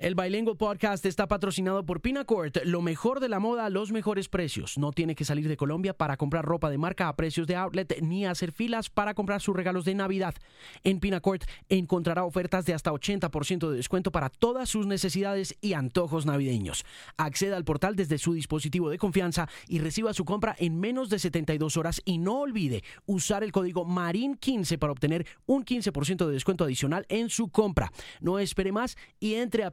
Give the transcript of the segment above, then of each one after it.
El Bilingual Podcast está patrocinado por Pinacourt, lo mejor de la moda a los mejores precios. No tiene que salir de Colombia para comprar ropa de marca a precios de outlet ni hacer filas para comprar sus regalos de Navidad. En Pinacourt encontrará ofertas de hasta 80% de descuento para todas sus necesidades y antojos navideños. Acceda al portal desde su dispositivo de confianza y reciba su compra en menos de 72 horas y no olvide usar el código MARIN15 para obtener un 15% de descuento adicional en su compra. No espere más y entre a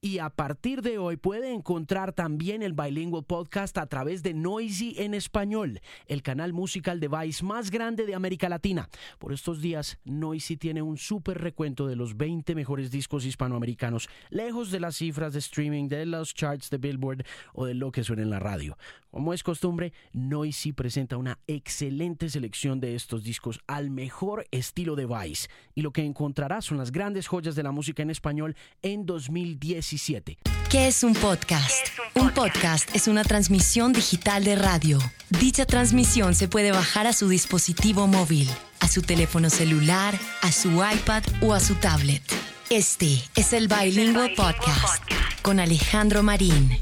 Y a partir de hoy puede encontrar también el Bilingual Podcast a través de Noisy en español, el canal musical de Vice más grande de América Latina. Por estos días, Noisy tiene un súper recuento de los 20 mejores discos hispanoamericanos, lejos de las cifras de streaming, de los charts de Billboard o de lo que suena en la radio. Como es costumbre, Noisy presenta una excelente selección de estos discos al mejor estilo de Vice. Y lo que encontrará son las grandes joyas de la música en español en 2017. ¿Qué es un podcast? un, podcast? es una transmisión digital de radio. Dicha transmisión se puede bajar a su dispositivo móvil, a su teléfono celular, a su iPad o a su tablet. Este es el Bilingual Podcast con Alejandro Marín.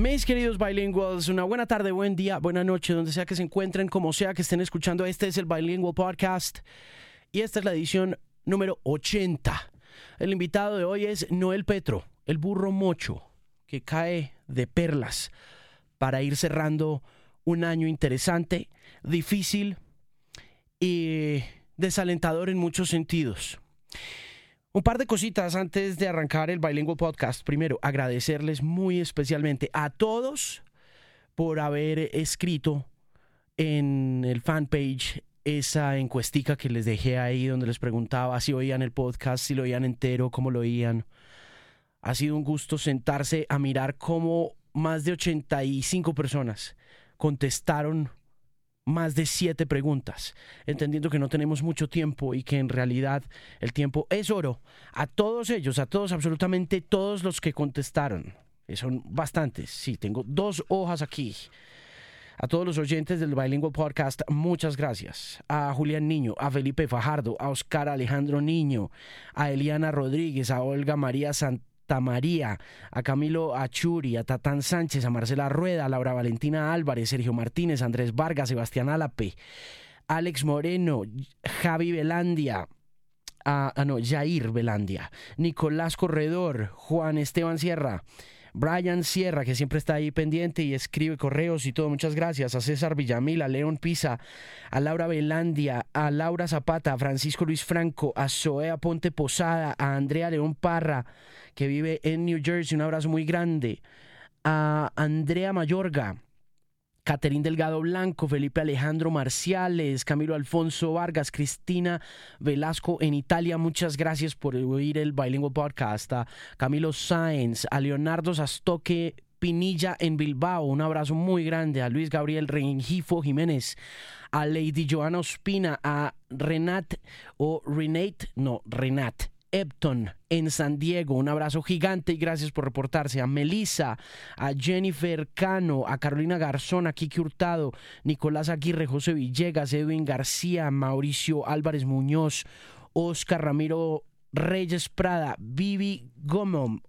Mis queridos bilinguals, una buena tarde, buen día, buena noche, donde sea que se encuentren, como sea que estén escuchando. Este es el Bilingual Podcast y esta es la edición número 80 el invitado de hoy es Noel Petro, el burro mocho, que cae de perlas para ir cerrando un año interesante, difícil y desalentador en muchos sentidos. Un par de cositas antes de arrancar el Bilingual Podcast. Primero, agradecerles muy especialmente a todos por haber escrito en el fanpage esa encuestica que les dejé ahí donde les preguntaba si oían el podcast, si lo oían entero, cómo lo oían. Ha sido un gusto sentarse a mirar cómo más de 85 personas contestaron más de siete preguntas, entendiendo que no tenemos mucho tiempo y que en realidad el tiempo es oro. A todos ellos, a todos, absolutamente todos los que contestaron, que son bastantes, sí, tengo dos hojas aquí a todos los oyentes del Bilingual Podcast, muchas gracias. A Julián Niño, a Felipe Fajardo, a Oscar Alejandro Niño, a Eliana Rodríguez, a Olga María Santamaría, a Camilo Achuri, a Tatán Sánchez, a Marcela Rueda, a Laura Valentina Álvarez, Sergio Martínez, Andrés Vargas, Sebastián Álape, Alex Moreno, Javi Velandia, a, no, Jair Velandia, Nicolás Corredor, Juan Esteban Sierra, Brian Sierra, que siempre está ahí pendiente y escribe correos y todo. Muchas gracias. A César Villamil, a León Pisa, a Laura Velandia, a Laura Zapata, a Francisco Luis Franco, a Zoea Ponte Posada, a Andrea León Parra, que vive en New Jersey. Un abrazo muy grande. A Andrea Mayorga Caterín Delgado Blanco, Felipe Alejandro Marciales, Camilo Alfonso Vargas, Cristina Velasco en Italia, muchas gracias por oír el Bilingual Podcast. A Camilo Sáenz, a Leonardo Sastoque Pinilla en Bilbao, un abrazo muy grande a Luis Gabriel Rengifo Jiménez, a Lady Joana Ospina, a Renat o Renate, no, Renat Epton en San Diego. Un abrazo gigante y gracias por reportarse. A Melissa, a Jennifer Cano, a Carolina Garzón, a Kiki Hurtado, Nicolás Aguirre, José Villegas, Edwin García, Mauricio Álvarez Muñoz, Oscar Ramiro Reyes Prada, Vivi Gomom,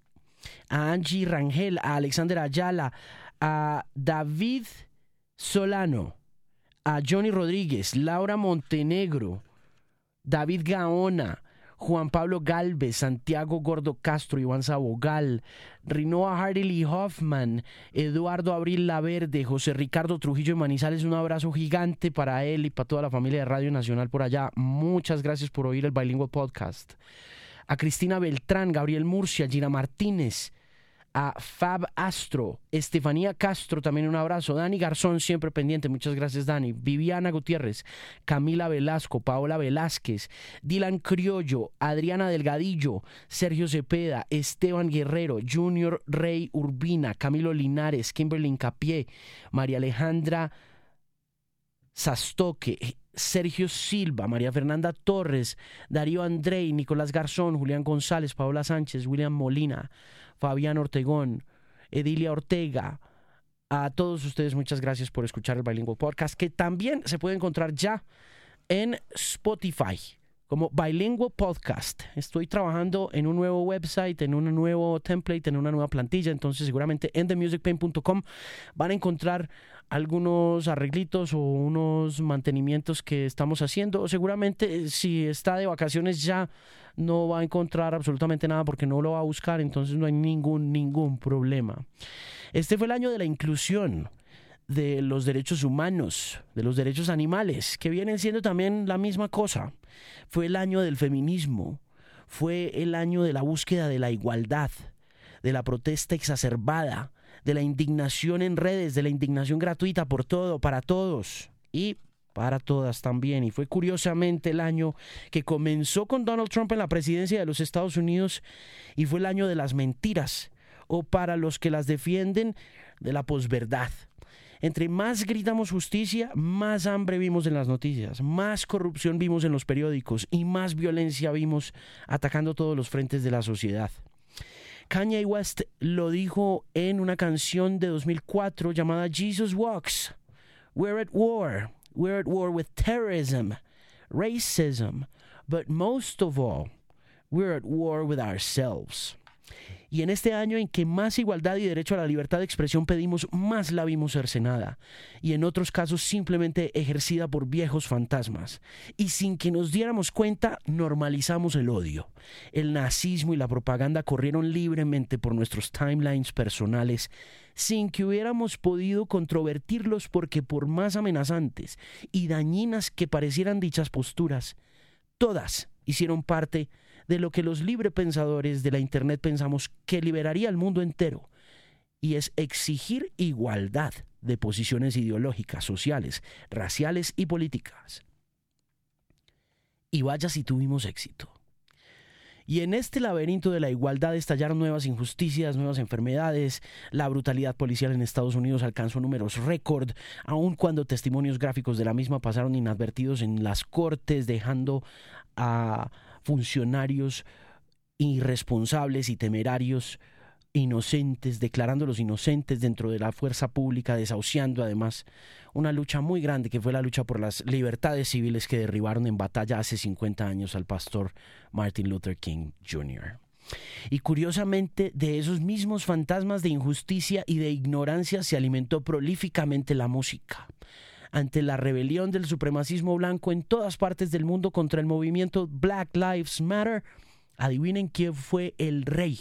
a Angie Rangel, a Alexander Ayala, a David Solano, a Johnny Rodríguez, Laura Montenegro, David Gaona, Juan Pablo Galvez, Santiago Gordo Castro, Iván Sabogal, Rinoa Harley Hoffman, Eduardo Abril Laverde, José Ricardo Trujillo y Manizales, un abrazo gigante para él y para toda la familia de Radio Nacional por allá. Muchas gracias por oír el Bilingual Podcast. A Cristina Beltrán, Gabriel Murcia, Gina Martínez, a Fab Astro, Estefanía Castro, también un abrazo, Dani Garzón, siempre pendiente, muchas gracias Dani, Viviana Gutiérrez, Camila Velasco, Paola Velázquez, Dylan Criollo, Adriana Delgadillo, Sergio Cepeda, Esteban Guerrero, Junior Rey Urbina, Camilo Linares, Kimberly Incapié, María Alejandra Sastoque, Sergio Silva, María Fernanda Torres, Darío Andrei, Nicolás Garzón, Julián González, Paola Sánchez, William Molina, Fabián Ortegón, Edilia Ortega. A todos ustedes muchas gracias por escuchar el Bilingual Podcast, que también se puede encontrar ya en Spotify como Bilingual Podcast. Estoy trabajando en un nuevo website, en un nuevo template, en una nueva plantilla, entonces seguramente en themusicpain.com van a encontrar algunos arreglitos o unos mantenimientos que estamos haciendo. Seguramente eh, si está de vacaciones ya no va a encontrar absolutamente nada porque no lo va a buscar, entonces no hay ningún ningún problema. Este fue el año de la inclusión de los derechos humanos, de los derechos animales, que vienen siendo también la misma cosa. Fue el año del feminismo, fue el año de la búsqueda de la igualdad, de la protesta exacerbada, de la indignación en redes, de la indignación gratuita por todo, para todos y para todas también. Y fue curiosamente el año que comenzó con Donald Trump en la presidencia de los Estados Unidos y fue el año de las mentiras, o para los que las defienden, de la posverdad. Entre más gritamos justicia, más hambre vimos en las noticias, más corrupción vimos en los periódicos y más violencia vimos atacando todos los frentes de la sociedad. Kanye West lo dijo en una canción de 2004 llamada Jesus Walks. We're at war. We're at war with terrorism, racism, but most of all, we're at war with ourselves. Y en este año en que más igualdad y derecho a la libertad de expresión pedimos, más la vimos cercenada. Y en otros casos simplemente ejercida por viejos fantasmas. Y sin que nos diéramos cuenta, normalizamos el odio. El nazismo y la propaganda corrieron libremente por nuestros timelines personales sin que hubiéramos podido controvertirlos porque por más amenazantes y dañinas que parecieran dichas posturas, todas hicieron parte de lo que los librepensadores de la Internet pensamos que liberaría al mundo entero, y es exigir igualdad de posiciones ideológicas, sociales, raciales y políticas. Y vaya si tuvimos éxito. Y en este laberinto de la igualdad estallaron nuevas injusticias, nuevas enfermedades, la brutalidad policial en Estados Unidos alcanzó números récord, aun cuando testimonios gráficos de la misma pasaron inadvertidos en las cortes, dejando a funcionarios irresponsables y temerarios, inocentes, declarándolos inocentes dentro de la fuerza pública, desahuciando además una lucha muy grande que fue la lucha por las libertades civiles que derribaron en batalla hace 50 años al pastor Martin Luther King Jr. Y curiosamente, de esos mismos fantasmas de injusticia y de ignorancia se alimentó prolíficamente la música ante la rebelión del supremacismo blanco en todas partes del mundo contra el movimiento Black Lives Matter, adivinen quién fue el rey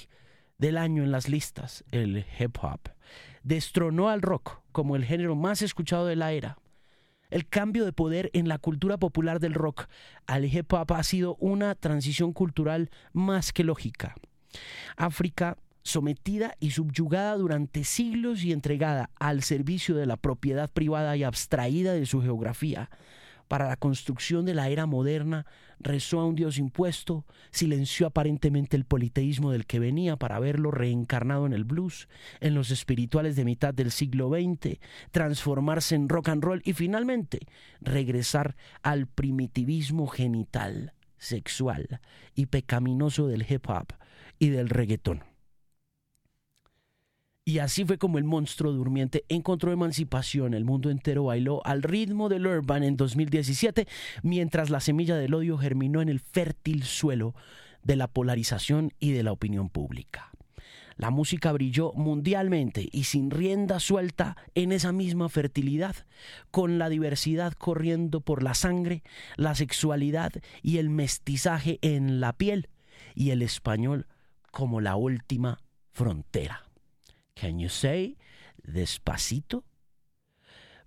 del año en las listas, el hip hop. Destronó al rock como el género más escuchado de la era. El cambio de poder en la cultura popular del rock al hip hop ha sido una transición cultural más que lógica. África sometida y subyugada durante siglos y entregada al servicio de la propiedad privada y abstraída de su geografía, para la construcción de la era moderna, rezó a un Dios impuesto, silenció aparentemente el politeísmo del que venía para verlo reencarnado en el blues, en los espirituales de mitad del siglo XX, transformarse en rock and roll y finalmente regresar al primitivismo genital, sexual y pecaminoso del hip hop y del reggaetón. Y así fue como el monstruo durmiente encontró emancipación. El mundo entero bailó al ritmo del urban en 2017, mientras la semilla del odio germinó en el fértil suelo de la polarización y de la opinión pública. La música brilló mundialmente y sin rienda suelta en esa misma fertilidad, con la diversidad corriendo por la sangre, la sexualidad y el mestizaje en la piel, y el español como la última frontera. Can you say? Despacito.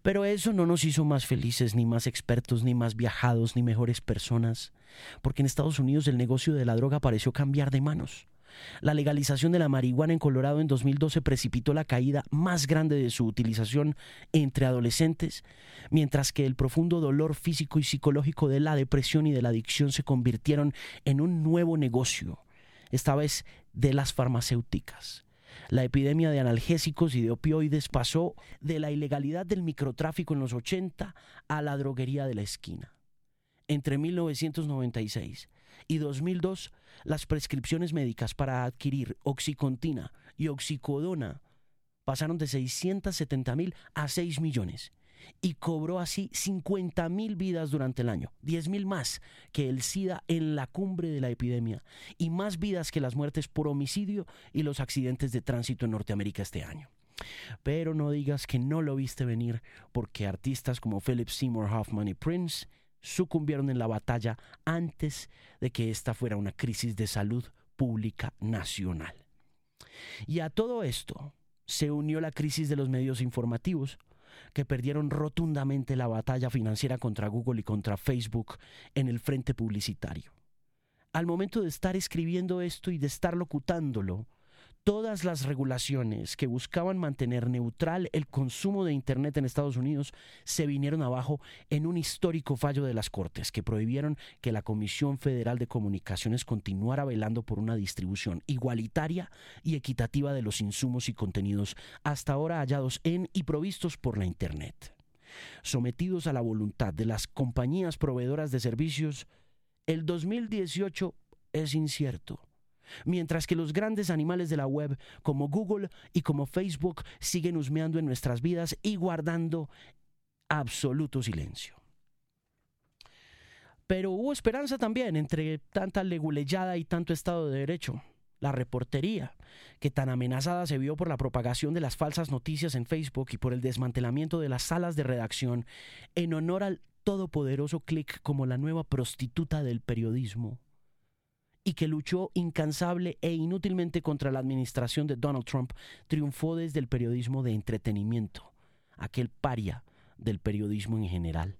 Pero eso no nos hizo más felices, ni más expertos, ni más viajados, ni mejores personas, porque en Estados Unidos el negocio de la droga pareció cambiar de manos. La legalización de la marihuana en Colorado en 2012 precipitó la caída más grande de su utilización entre adolescentes, mientras que el profundo dolor físico y psicológico de la depresión y de la adicción se convirtieron en un nuevo negocio, esta vez de las farmacéuticas. La epidemia de analgésicos y de opioides pasó de la ilegalidad del microtráfico en los 80 a la droguería de la esquina. Entre 1996 y 2002, las prescripciones médicas para adquirir oxicontina y oxicodona pasaron de 670 mil a 6 millones y cobró así 50 mil vidas durante el año, 10 mil más que el SIDA en la cumbre de la epidemia y más vidas que las muertes por homicidio y los accidentes de tránsito en Norteamérica este año. Pero no digas que no lo viste venir porque artistas como Philip Seymour Hoffman y Prince sucumbieron en la batalla antes de que esta fuera una crisis de salud pública nacional. Y a todo esto se unió la crisis de los medios informativos, que perdieron rotundamente la batalla financiera contra Google y contra Facebook en el frente publicitario. Al momento de estar escribiendo esto y de estar locutándolo, todas las regulaciones que buscaban mantener neutral el consumo de Internet en Estados Unidos se vinieron abajo en un histórico fallo de las Cortes que prohibieron que la Comisión Federal de Comunicaciones continuara velando por una distribución igualitaria y equitativa de los insumos y contenidos hasta ahora hallados en y provistos por la Internet. Sometidos a la voluntad de las compañías proveedoras de servicios, el 2018 es incierto Mientras que los grandes animales de la web, como Google y como Facebook, siguen husmeando en nuestras vidas y guardando absoluto silencio. Pero hubo esperanza también entre tanta leguleyada y tanto Estado de Derecho. La reportería, que tan amenazada se vio por la propagación de las falsas noticias en Facebook y por el desmantelamiento de las salas de redacción en honor al todopoderoso click como la nueva prostituta del periodismo, y que luchó incansable e inútilmente contra la administración de Donald Trump, triunfó desde el periodismo de entretenimiento, aquel paria del periodismo en general.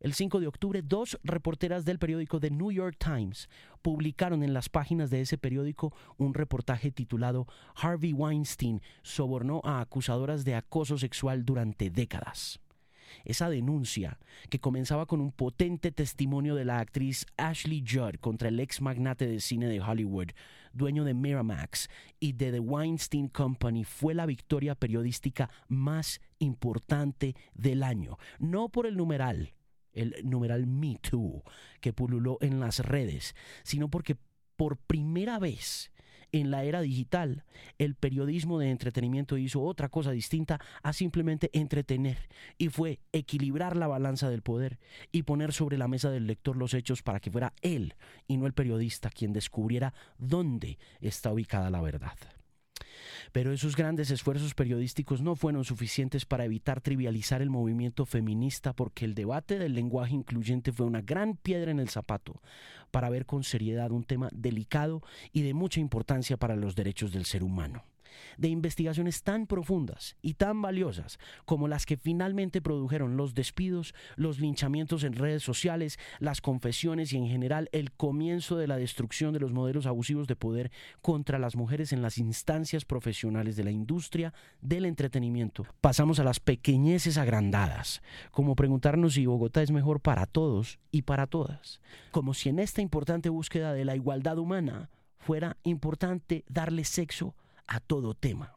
El 5 de octubre, dos reporteras del periódico The New York Times publicaron en las páginas de ese periódico un reportaje titulado Harvey Weinstein sobornó a acusadoras de acoso sexual durante décadas esa denuncia que comenzaba con un potente testimonio de la actriz Ashley Judd contra el ex magnate de cine de Hollywood, dueño de Miramax y de The Weinstein Company, fue la victoria periodística más importante del año, no por el numeral, el numeral Me Too, que pululó en las redes, sino porque por primera vez en la era digital, el periodismo de entretenimiento hizo otra cosa distinta a simplemente entretener y fue equilibrar la balanza del poder y poner sobre la mesa del lector los hechos para que fuera él y no el periodista quien descubriera dónde está ubicada la verdad. Pero esos grandes esfuerzos periodísticos no fueron suficientes para evitar trivializar el movimiento feminista porque el debate del lenguaje incluyente fue una gran piedra en el zapato para ver con seriedad un tema delicado y de mucha importancia para los derechos del ser humano de investigaciones tan profundas y tan valiosas como las que finalmente produjeron los despidos, los linchamientos en redes sociales, las confesiones y en general el comienzo de la destrucción de los modelos abusivos de poder contra las mujeres en las instancias profesionales de la industria del entretenimiento. Pasamos a las pequeñeces agrandadas, como preguntarnos si Bogotá es mejor para todos y para todas, como si en esta importante búsqueda de la igualdad humana fuera importante darle sexo a todo tema.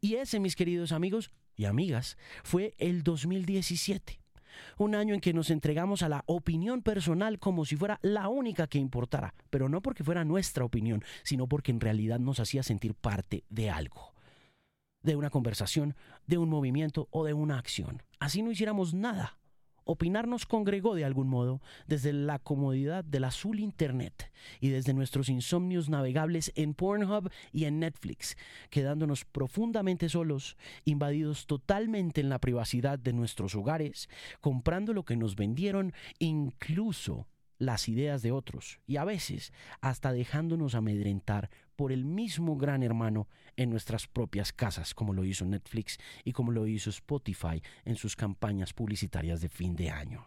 Y ese, mis queridos amigos y amigas, fue el 2017. Un año en que nos entregamos a la opinión personal como si fuera la única que importara, pero no porque fuera nuestra opinión, sino porque en realidad nos hacía sentir parte de algo, de una conversación, de un movimiento o de una acción. Así no hiciéramos nada, Opinar nos congregó de algún modo desde la comodidad del azul Internet y desde nuestros insomnios navegables en Pornhub y en Netflix, quedándonos profundamente solos, invadidos totalmente en la privacidad de nuestros hogares, comprando lo que nos vendieron, incluso las ideas de otros y a veces hasta dejándonos amedrentar por el mismo gran hermano en nuestras propias casas, como lo hizo Netflix y como lo hizo Spotify en sus campañas publicitarias de fin de año.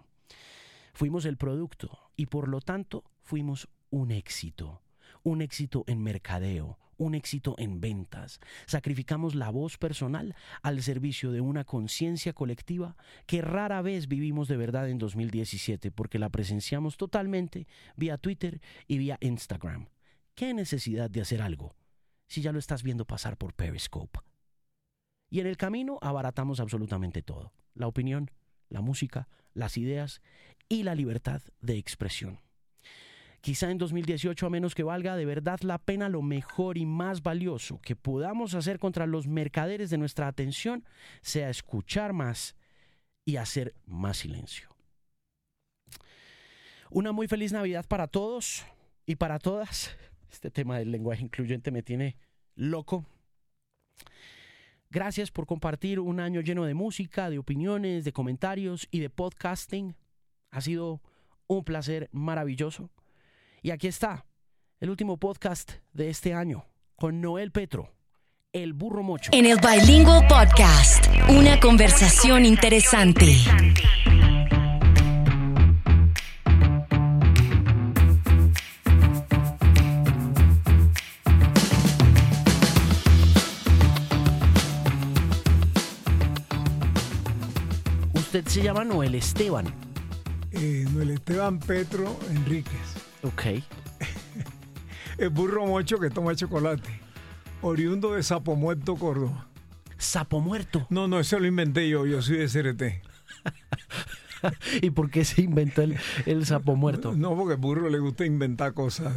Fuimos el producto y por lo tanto fuimos un éxito, un éxito en mercadeo, un éxito en ventas. Sacrificamos la voz personal al servicio de una conciencia colectiva que rara vez vivimos de verdad en 2017 porque la presenciamos totalmente vía Twitter y vía Instagram. ¿Qué necesidad de hacer algo si ya lo estás viendo pasar por Periscope? Y en el camino abaratamos absolutamente todo. La opinión, la música, las ideas y la libertad de expresión. Quizá en 2018, a menos que valga de verdad la pena, lo mejor y más valioso que podamos hacer contra los mercaderes de nuestra atención sea escuchar más y hacer más silencio. Una muy feliz Navidad para todos y para todas. Este tema del lenguaje incluyente me tiene loco. Gracias por compartir un año lleno de música, de opiniones, de comentarios y de podcasting. Ha sido un placer maravilloso. Y aquí está, el último podcast de este año, con Noel Petro, el burro mocho. En el Bilingual Podcast, una conversación interesante. Usted se llama Noel Esteban. Eh, Noel Esteban Petro Enríquez. Ok. El burro mocho que toma chocolate. Oriundo de Sapo Muerto, Córdoba. Sapo muerto. No, no, eso lo inventé yo. Yo soy de CRT. ¿Y por qué se inventó el, el sapo muerto? No, porque al burro le gusta inventar cosas,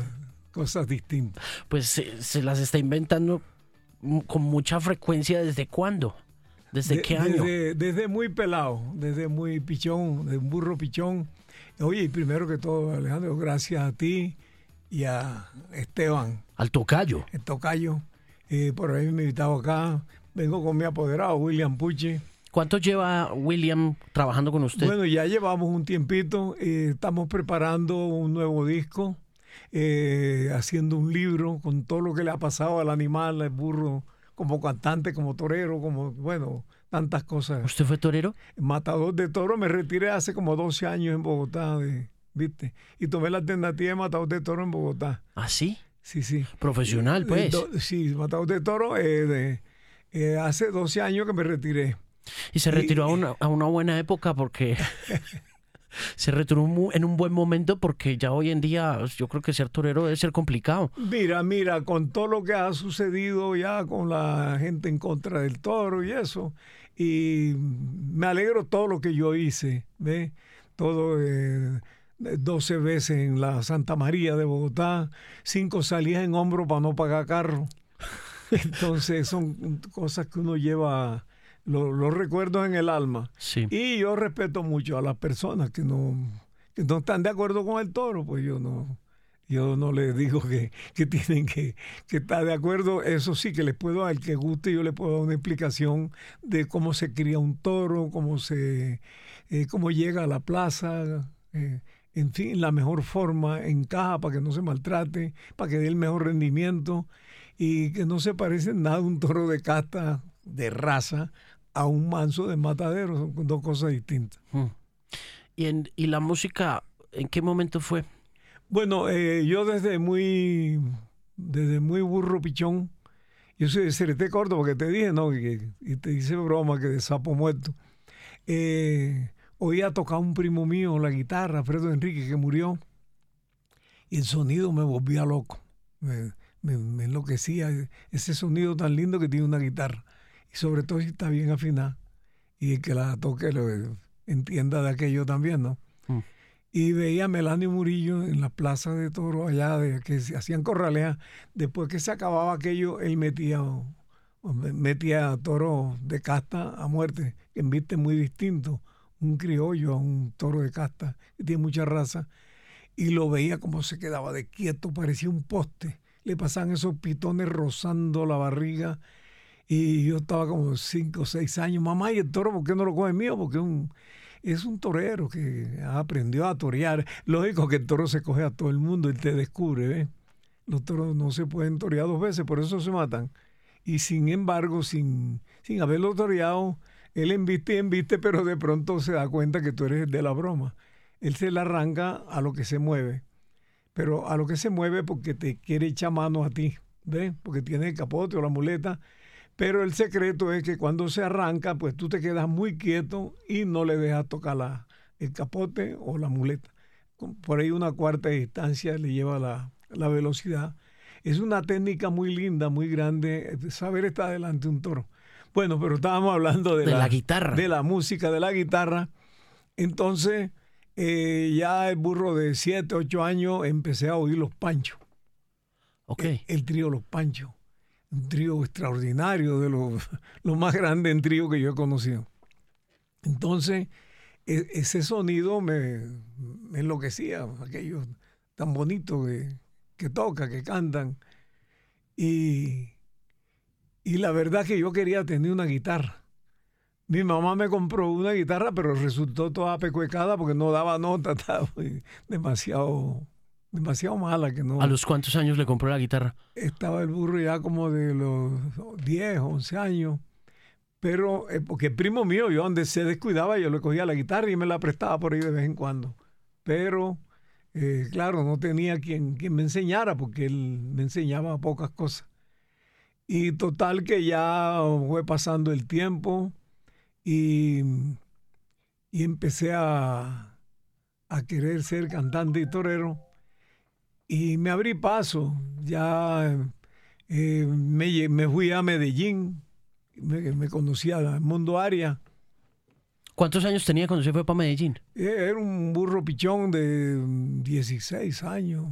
cosas distintas. Pues se, se las está inventando con mucha frecuencia. ¿Desde cuándo? ¿Desde De- qué año? Desde, desde muy pelado, desde muy pichón, de un burro pichón. Oye, primero que todo, Alejandro, gracias a ti y a Esteban, Al tocayo. el tocayo, eh, por haberme invitado acá. Vengo con mi apoderado, William Puche. ¿Cuánto lleva William trabajando con usted? Bueno, ya llevamos un tiempito, eh, estamos preparando un nuevo disco, eh, haciendo un libro con todo lo que le ha pasado al animal, al burro, como cantante, como torero, como, bueno, tantas cosas. ¿Usted fue torero? Matador de toro, me retiré hace como 12 años en Bogotá, de- ¿viste? Y tomé la alternativa de matador de toro en Bogotá. ¿Ah, sí? Sí, sí. Profesional, pues. Do- sí, matador de toro, eh, de- eh, hace 12 años que me retiré. Y se retiró a una, a una buena época porque... se retiró en un buen momento porque ya hoy en día yo creo que ser torero debe ser complicado. Mira, mira, con todo lo que ha sucedido ya con la gente en contra del toro y eso, y me alegro todo lo que yo hice, ¿ves? Todo, eh, 12 veces en la Santa María de Bogotá, cinco salidas en hombro para no pagar carro. Entonces son cosas que uno lleva, lo- los recuerdos en el alma. Sí. Y yo respeto mucho a las personas que no, que no están de acuerdo con el toro, pues yo no, yo no les digo que, que tienen que, que estar de acuerdo. Eso sí que les puedo, al que guste, yo le puedo dar una explicación de cómo se cría un toro, cómo se, eh, cómo llega a la plaza, eh, en fin, la mejor forma en caja para que no se maltrate, para que dé el mejor rendimiento y que no se parece en nada un toro de casta, de raza, a un manso de matadero. Son dos cosas distintas. Mm. ¿Y, en, ¿Y la música en qué momento fue? Bueno, eh, yo desde muy, desde muy burro pichón, yo soy de Cereté Córdoba, porque te dije, ¿no? Y te hice broma que de sapo muerto. Eh, oía tocar un primo mío la guitarra, Fredo Enrique, que murió, y el sonido me volvía loco. Me, me- me enloquecía ese sonido tan lindo que tiene una guitarra. Y sobre todo si está bien afinada. Y que la toque lo entienda de aquello también, ¿no? Mm. y veía a Melanie Murillo en la plaza de toro allá de que se hacían corraleas. Después que se acababa aquello, él metía, metía a toro de casta a muerte, que viste muy distinto, un criollo a un toro de casta, que tiene mucha raza, y lo veía como se quedaba de quieto, parecía un poste. Le pasaban esos pitones rozando la barriga. Y yo estaba como cinco o seis años, mamá, ¿y el toro por qué no lo coge mío? Porque un, es un torero que aprendió a torear. Lógico que el toro se coge a todo el mundo, él te descubre, ¿ves? Los toros no se pueden torear dos veces, por eso se matan. Y sin embargo, sin, sin haberlo toreado, él embiste y embiste, pero de pronto se da cuenta que tú eres el de la broma. Él se la arranca a lo que se mueve, pero a lo que se mueve porque te quiere echar mano a ti, ¿ves? Porque tiene el capote o la muleta. Pero el secreto es que cuando se arranca, pues tú te quedas muy quieto y no le dejas tocar la, el capote o la muleta. Por ahí una cuarta distancia le lleva la, la velocidad. Es una técnica muy linda, muy grande, saber estar delante de un toro. Bueno, pero estábamos hablando de, De la guitarra. De la música, de la guitarra. Entonces, eh, ya el burro de 7, 8 años empecé a oír los panchos. Ok. El, el trío Los Panchos. Un trío extraordinario, de lo más grande en trío que yo he conocido. Entonces, e- ese sonido me, enloquecía, aquellos tan bonitos que, tocan, que cantan. Y, y la verdad que yo quería tener una guitarra. Mi mamá me compró una guitarra, pero resultó toda pecuecada porque no daba nota, estaba demasiado, demasiado mala que no. ¿A los cuántos años le compró la guitarra? Estaba el burro ya como de los 10, 11 años. Pero eh, porque el primo mío, yo donde se descuidaba, yo le cogía la guitarra y me la prestaba por ahí de vez en cuando. Pero, eh, claro, no tenía quien, quien me enseñara porque él me enseñaba pocas cosas. Y total que ya fue pasando el tiempo y, y empecé a, a querer ser cantante y torero. Y me abrí paso. Ya eh, me, me fui a Medellín, me, me conocía el mundo área. ¿Cuántos años tenía cuando se fue para Medellín? Eh, Era un burro pichón de 16 años.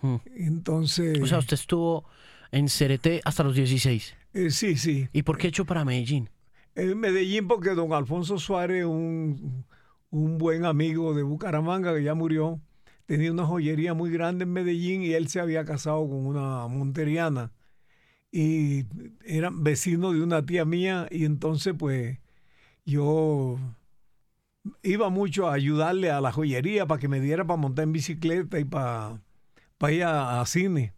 Hmm. Entonces, O sea, usted estuvo en Cereté hasta los 16. eh, sí, sí. ¿Y por qué echó para Medellín? En Medellín porque don Alfonso Suárez, un, un buen amigo de Bucaramanga que ya murió, tenía una joyería muy grande en Medellín y él se había casado con una monteriana. Y eran vecinos de una tía mía y entonces pues yo iba mucho a ayudarle a la joyería para que me diera para montar en bicicleta y para, para ir a, a cine,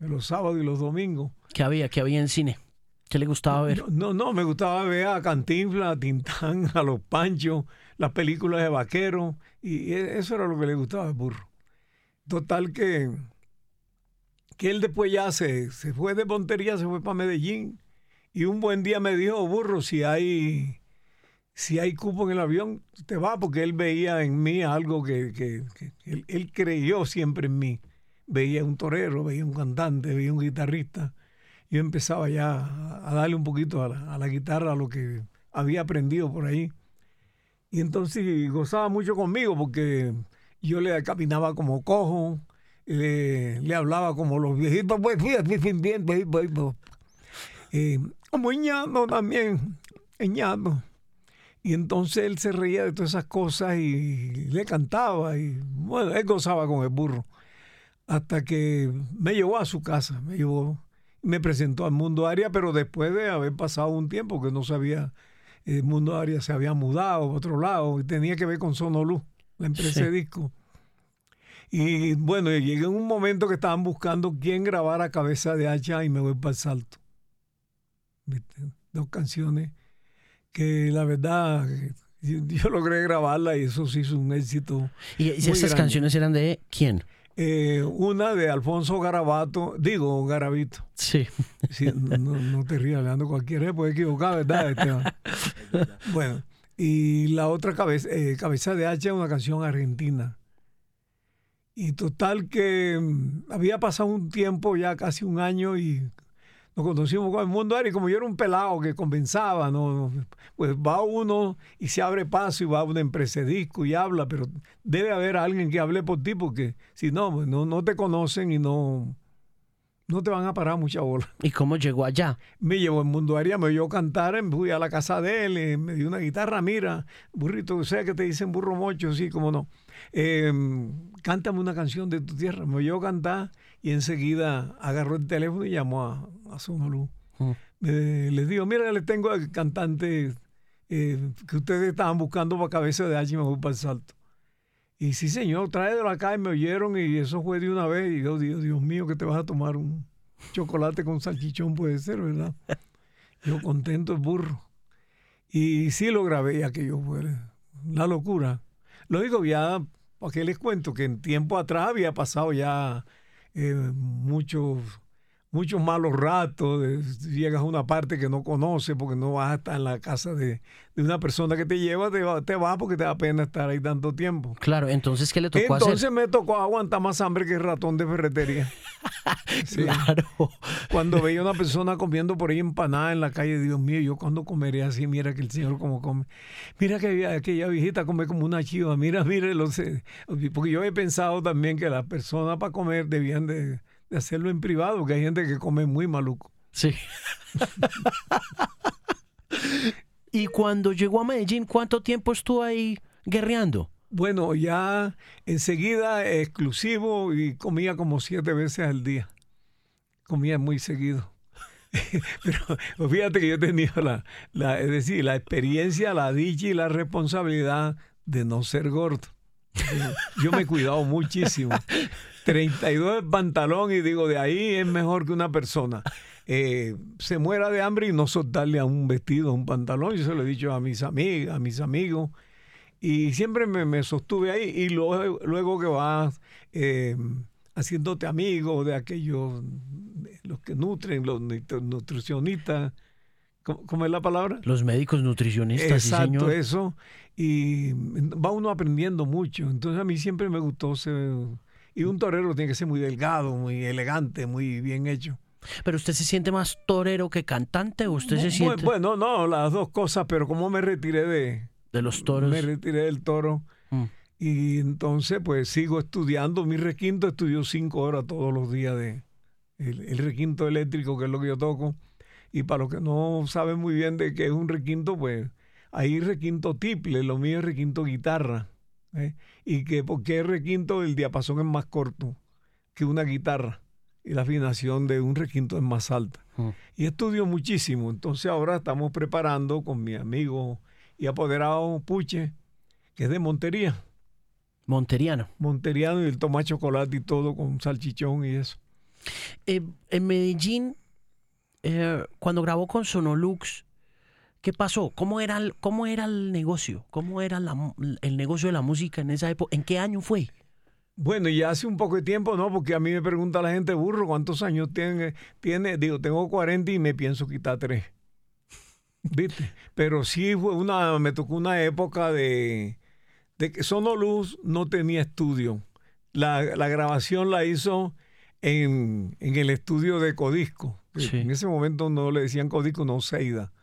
los sábados y los domingos. ¿Qué había? ¿Qué había en cine? ¿Qué le gustaba ver? No, no, no, me gustaba ver a Cantinflas, a Tintán, a los Panchos, las películas de vaqueros, y e- eso era lo que le gustaba al burro. Total que, que él después ya se, se fue de Montería, se fue para Medellín, y un buen día me dijo, burro, si hay, si hay cupo en el avión, te va, porque él veía en mí algo que, que- él, creyó siempre en mí. Veía un torero, veía un cantante, veía un guitarrista yo empezaba ya a- a darle un poquito a la, a la guitarra, a lo que había aprendido por ahí. Y entonces gozaba mucho conmigo porque yo le caminaba como cojo, le, le hablaba como los viejitos, pues fíjate, bien, bien. Eh, como ñano también, ñano. Y entonces él se reía de todas esas cosas y le cantaba y bueno, él gozaba con el burro. Hasta que me llevó a su casa, me llevó me presentó al Mundo Aria, pero después de haber pasado un tiempo que no sabía, Mundo Aria se había mudado a otro lado y tenía que ver con Sonolú, la empresa Sí. de disco. Y bueno, llegué en un momento que estaban buscando quién grabara Cabeza de Hacha y Me Voy para el Salto. ¿Viste? Dos canciones que la verdad yo, yo logré grabarla y eso sí hizo un éxito. ¿Y grande. canciones eran de quién? Eh, una de Alfonso Garabato, digo Garavito. Sí. Sí, no, no te rías, Leandro, cualquiera se puede equivocar, ¿verdad? Esteban? bueno, y la otra cabeza, eh, cabeza de hacha es una canción argentina. Y total que mm, había pasado un tiempo, ya casi un año, y nos conocimos con el mundo y como yo era un pelado que conversaba, ¿no? pues va uno y se abre paso y va a una empresa de disco y habla, pero debe haber alguien que hable por ti, porque si no, pues no, no te conocen y no, no te van a parar mucha bola ¿Y cómo llegó allá? me llevó el mundo aria, me oyó cantar, me fui a la casa de él, eh, me dio una guitarra, mira, burrito, o sea que te dicen burro mocho, sí, como no. Eh, cántame una canción de tu tierra. Me oyó cantar y enseguida agarró el teléfono y llamó a, a Sonolú. Mm. Les digo, mira, les tengo al cantante eh, que ustedes estaban buscando para cabeza de H y me voy para el salto. Y sí, señor, tráedelo acá y me oyeron y eso fue de una vez. Y yo, Dios, Dios mío, que te vas a tomar un chocolate con salchichón, puede ser, ¿verdad? Yo contento el burro. Y sí lo grabé, y aquello fue la locura. Lo digo ya, ¿para qué les cuento? Que en tiempo atrás había pasado ya eh, muchos muchos malos ratos, de- llegas a una parte que no conoces porque no vas a estar en la casa de, de una persona que te lleva, te va, te va porque te da pena estar ahí tanto tiempo. Claro, entonces, ¿qué le tocó Entonces hacer? me tocó aguantar más hambre que el ratón de ferretería. Claro. Cuando veía una persona comiendo por ahí empanada en la calle, Dios mío, yo cuando comeré así, mira que el Señor como come. Mira que aquella viejita come como una chiva, mira, mire, lo sé. Porque yo he pensado también que las personas para comer debían de, de hacerlo en privado, que hay gente que come muy maluco. Sí. y cuando llegó a Medellín, ¿cuánto tiempo estuvo ahí guerreando? Bueno, ya enseguida exclusivo y comía como siete veces al día. Comía muy seguido. Pero fíjate que yo tenía la, la, es decir, la experiencia, la dicha y la responsabilidad de no ser gordo. Yo me he cuidado muchísimo. 32 de pantalón y digo, de ahí es mejor que una persona eh, se muera de hambre y no soltarle a un vestido, un pantalón. Yo se lo he dicho a mis amigas, a mis amigos. Y siempre me, sostuve ahí. Y luego, luego que vas eh, haciéndote amigo de aquellos, los que nutren, los nutricionistas. ¿Cómo, es la palabra? Los médicos nutricionistas. Exacto, eso. Y va uno aprendiendo mucho. Entonces a mí siempre me gustó ser... Y un torero tiene que ser muy delgado, muy elegante, muy bien hecho. ¿Pero usted se siente más torero que cantante o usted se siente...? Bueno, no, las dos cosas, pero como me retiré de... De los toros. Me retiré del toro. Mm. Y entonces pues sigo estudiando. Mi requinto estudio cinco horas todos los días de el, requinto eléctrico, que es lo que yo toco. Y para los que no saben muy bien de qué es un requinto, pues hay requinto triple, lo mío es requinto guitarra. ¿Eh? Y que porque es requinto el diapasón es más corto que una guitarra y la afinación de un requinto es más alta. Mm. Y estudio muchísimo. Entonces ahora estamos preparando con mi amigo y apoderado Puche, que es de Montería. Monteriano. Monteriano y él toma chocolate y todo con salchichón y eso. Eh, en Medellín, eh, cuando grabó con Sonolux, ¿qué pasó? ¿Cómo era el, cómo era el negocio? ¿Cómo era el negocio de la música en esa época? ¿En qué año fue? Bueno, ya hace un poco de tiempo, ¿no? Porque a mí me pregunta la gente, burro, ¿cuántos años tiene? tiene? Digo, tengo 40 y me pienso quitar tres. ¿Viste? Pero sí fue una, me tocó una época de, de que Sonoluz no tenía estudio. La, grabación la hizo en, el estudio de Codisco. En ese momento no le decían Codisco, no Seida.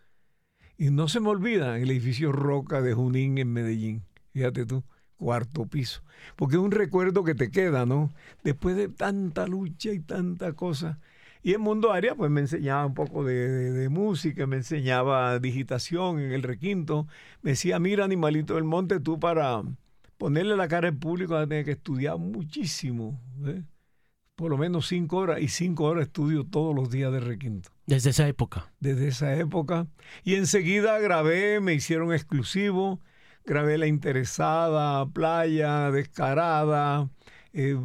Y no se me olvida el edificio Roca de Junín en Medellín. Fíjate tú cuarto piso. Porque es un recuerdo que te queda, ¿no? Después de tanta lucha y tanta cosa. Y en Mundo Aria, pues me enseñaba un poco de, música, me enseñaba digitación en el requinto. Me decía, mira, animalito del monte, tú para ponerle la cara al público vas a tener que estudiar muchísimo. ¿eh? Por lo menos cinco horas. Y cinco horas estudio todos los días de requinto. Desde esa época. Desde esa época. Y enseguida grabé, me hicieron exclusivo grabé La Interesada, Playa, Descarada, eh,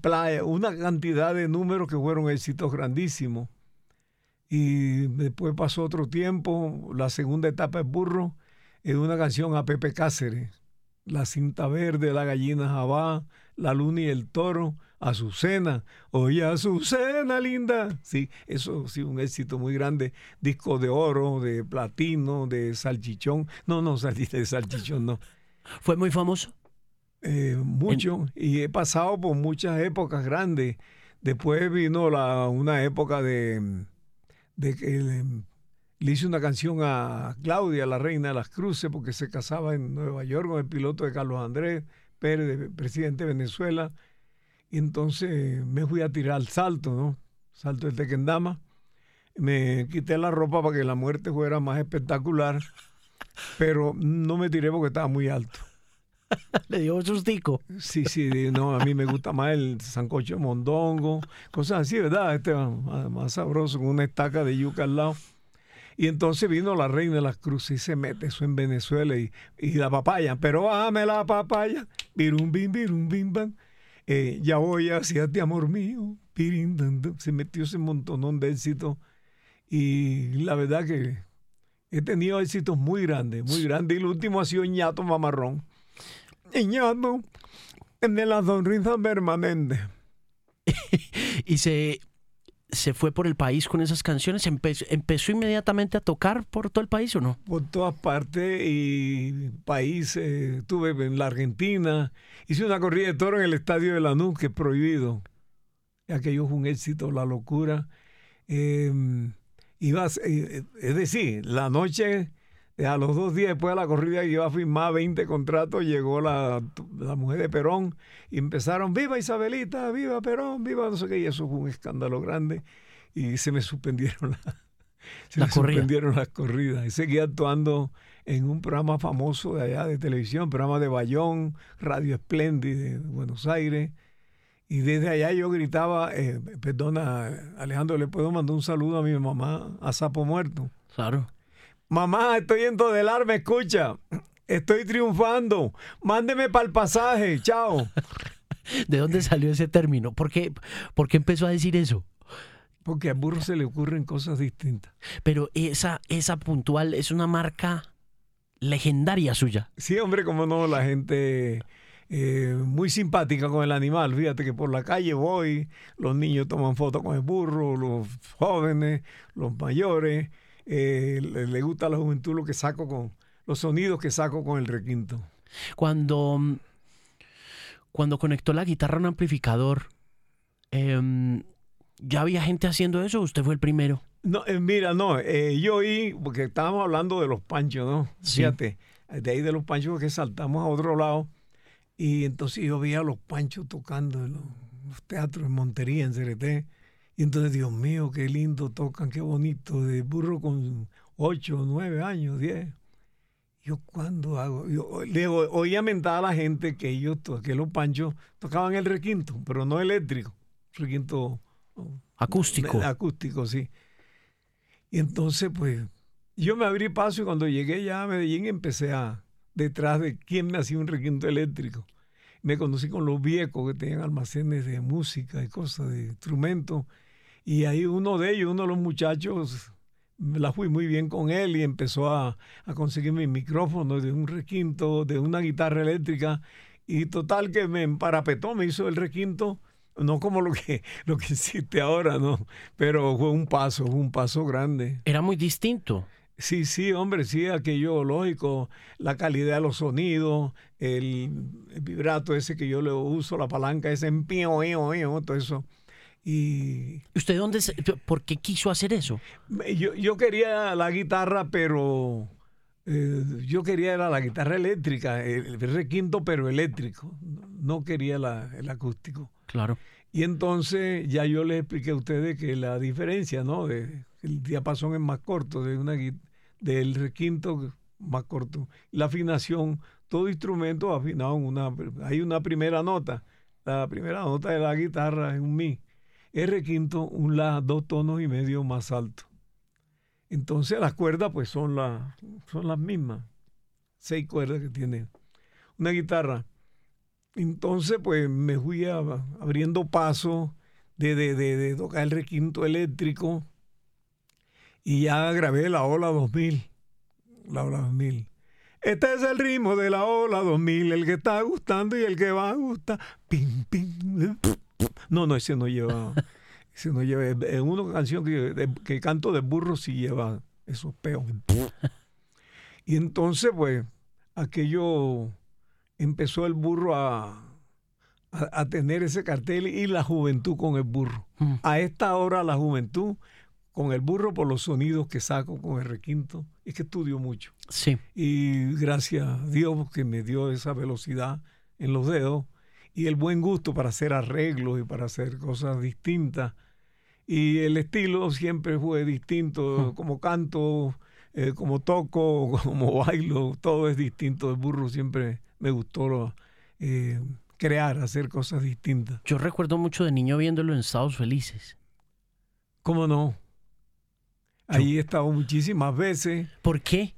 Playa, una cantidad de números que fueron éxitos grandísimos. Y después pasó otro tiempo, la segunda etapa es Burro, es una canción a Pepe Cáceres, La cinta verde, La gallina jabá, La luna y el toro, Azucena, oye Azucena linda. Sí, eso sí, un éxito muy grande. Disco de oro, de platino, de salchichón. No, no, de salchichón no. ¿Fue muy famoso? Eh, mucho. Y he pasado por muchas épocas grandes. Después vino la, una época de, de que le, le, hice una canción a Claudia, la reina de las cruces, porque se casaba en Nueva York con el piloto de Carlos Andrés Pérez, presidente de Venezuela y entonces me fui a tirar al salto, ¿no? Salto de Tequendama. Me quité la ropa para que la muerte fuera más espectacular, pero no me tiré porque estaba muy alto. Le dio un sustico. Sí, sí, no, a mí me gusta más el sancocho mondongo, cosas así, ¿verdad? Este más, sabroso, con una estaca de yuca al lado. Y entonces vino la reina de las cruces y se mete eso en Venezuela y, y la papaya, pero bájame la papaya, birum bim, birum bim bam. Eh, ya voy hacia ti, amor mío. Se metió ese montón de éxitos. Y la verdad que he tenido éxitos muy grandes, muy grandes. Y el último ha sido ñato mamarrón. ñato, de la sonrisa permanente. y se se fue por el país con esas canciones? ¿Empezó, ¿Empezó inmediatamente a tocar por todo el país o no? Por todas partes y países. Estuve en la Argentina. Hice una corrida de toro en el estadio de Lanús, que es prohibido. Aquello fue un éxito, la locura. Em, ibas, eh, es decir, la noche, a los dos días después de la corrida, iba a firmar 20 contratos, llegó la, la mujer de Perón y empezaron, viva Isabelita, viva Perón, viva no sé qué, y eso fue un escándalo grande y se me suspendieron, la, se me suspendieron las corridas. Y seguí actuando en un programa famoso de allá de televisión, programa de Bayón, Radio Espléndida de Buenos Aires. Y desde allá yo gritaba, eh, perdona, Alejandro, ¿le puedo mandar un saludo a mi mamá, a Sapo Muerto? Claro. Mamá, estoy en Todelar, me escucha. Estoy triunfando. Mándeme para el pasaje. Chao. ¿De dónde salió ese término? ¿Por qué, ¿Por qué empezó a decir eso? Porque al burro se le ocurren cosas distintas. Pero esa, esa puntual es una marca legendaria suya. Sí, hombre, como no, la gente eh, muy simpática con el animal. Fíjate que por la calle voy, los niños toman fotos con el burro, los jóvenes, los mayores. Eh, le, gusta a la juventud lo que saco con los sonidos que saco con el requinto. Cuando, cuando conectó la guitarra a un amplificador, em, ¿ya había gente haciendo eso o usted fue el primero? No, eh, mira, no, eh, yo oí, porque estábamos hablando de los panchos, ¿no? Fíjate, de ahí de los panchos que saltamos a otro lado, y entonces yo veía a los panchos tocando en los, teatros en Montería, en CRT, y entonces, Dios mío, qué lindo tocan, qué bonito, de burro con ocho, nueve años, diez. Yo cuando hago, yo le oía mentar a la gente que ellos, que los panchos tocaban el requinto, pero no eléctrico, requinto acústico. Acústico, sí. Y entonces, pues, yo me abrí paso y cuando llegué ya a Medellín empecé a, detrás de quién me hacía un requinto eléctrico. Me conocí con los viejos que tenían almacenes de música y cosas, de instrumentos. Y ahí uno de ellos, uno de los muchachos, la fui muy bien con él y empezó a, a conseguir mi micrófono de un requinto, de una guitarra eléctrica. Y total que me emparapetó, me hizo el requinto no como lo que, lo que hiciste ahora, ¿no? Pero fue un paso, fue un paso grande. Era muy distinto. Sí, sí, hombre, sí, aquello lógico, la calidad de los sonidos, el, vibrato ese que yo le uso, la palanca ese en todo eso. Y ¿Usted dónde, por qué quiso hacer eso? Yo, yo quería la guitarra, pero eh, yo quería era la guitarra eléctrica, el, requinto, pero eléctrico. No quería la, el acústico. Claro. Y entonces ya yo les expliqué a ustedes que la diferencia, ¿no? De, el diapasón es más corto, de una, del requinto más corto. La afinación, todo instrumento afinado en una... Hay una primera nota. La primera nota de la guitarra es un mi. El requinto, un la, dos tonos y medio más alto. Entonces las cuerdas pues son, la, son las mismas. Seis cuerdas que tiene una guitarra. Entonces, pues me fui abriendo paso de, de, tocar el requinto eléctrico y ya grabé la Ola 2000. La Ola 2000. Este es el ritmo de la Ola 2000, el que está gustando y el que va a gustar. Pim, pim. No, no, ese no lleva. Ese no lleva. Es una canción que, que canto de burro sí lleva esos peos. Y entonces, pues, aquello empezó el burro a, a, tener ese cartel y la juventud con el burro. Mm. A esta hora la juventud con el burro por los sonidos que saco con el requinto es que estudio mucho. Sí. Y gracias a Dios que me dio esa velocidad en los dedos y el buen gusto para hacer arreglos y para hacer cosas distintas. Y el estilo siempre fue distinto, mm. como canto, eh, como toco, como bailo, todo es distinto. El burro siempre me gustó eh, crear, hacer cosas distintas. Yo recuerdo mucho de niño viéndolo en Estados Felices. ¿Cómo no? Ahí he estado muchísimas veces. ¿Por qué?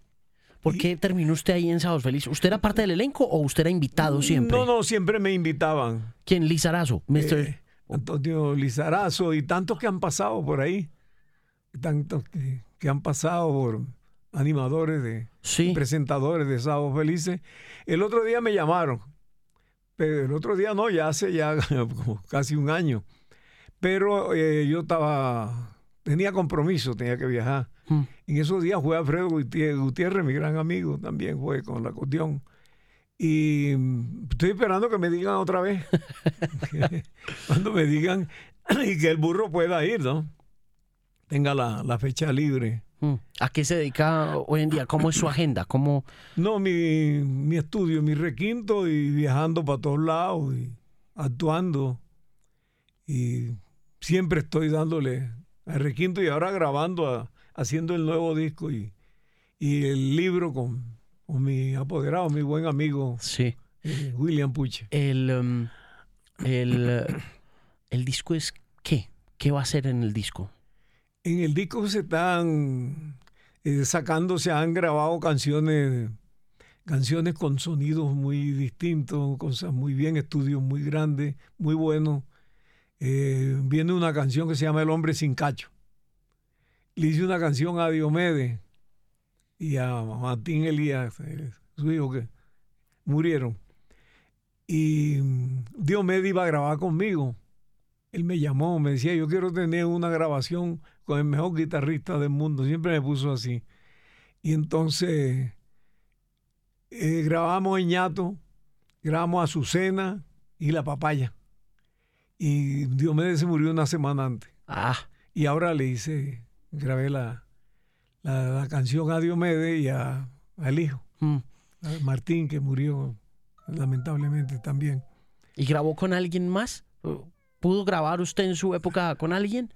¿Por qué terminó usted ahí en Sábados Felices? ¿Usted era parte del elenco o usted era invitado siempre? No, no, siempre me invitaban. ¿Quién? Lizarazo, Mr. Eh, Antonio Lizarazo y tantos que han pasado por ahí. Tantos que han pasado por animadores, de presentadores de Sábados Felices. El otro día me llamaron, pero el otro día no, ya hace ya casi un año. Pero eh, yo estaba, tenía compromiso, tenía que viajar. Hmm. En esos días fue Alfredo Gutiérrez, mi gran amigo, también fue con la cuestión. Y mm, estoy esperando que me digan otra vez. Cuando me digan, y que el burro pueda ir, ¿no? Tenga la, la fecha libre. Mm. ¿A qué se dedica hoy en día? ¿Cómo es su agenda? ¿Cómo... No, mi, mi estudio, mi requinto y viajando para todos lados y actuando. Y siempre estoy dándole al requinto y ahora grabando, a- haciendo el nuevo disco y, y el libro con, con mi apoderado, mi buen amigo Sí. eh, William Puche. El, um, el, el disco es qué? ¿Qué va a ser en el disco? En el disco se están eh, sacando, se han grabado canciones, canciones con sonidos muy distintos, cosas muy bien, estudios muy grandes, muy buenos. Eh, viene una canción que se llama El hombre sin cacho. Le hice una canción a Diomedes y a Martín Elías, eh, su hijo que murieron. Y mm, Diomedes iba a grabar conmigo. Él me llamó, me decía, yo quiero tener una grabación con el mejor guitarrista del mundo. Siempre me puso así. Y entonces eh, grabamos en Ñato, grabamos Azucena y La Papaya. Y Diomedes se murió una semana antes. Ah, Y ahora le hice, grabé la, la, la canción a Diomedes y a, al hijo, mm. a Martín, que murió lamentablemente también. ¿Y grabó con alguien más? ¿Pudo grabar usted en su época con alguien?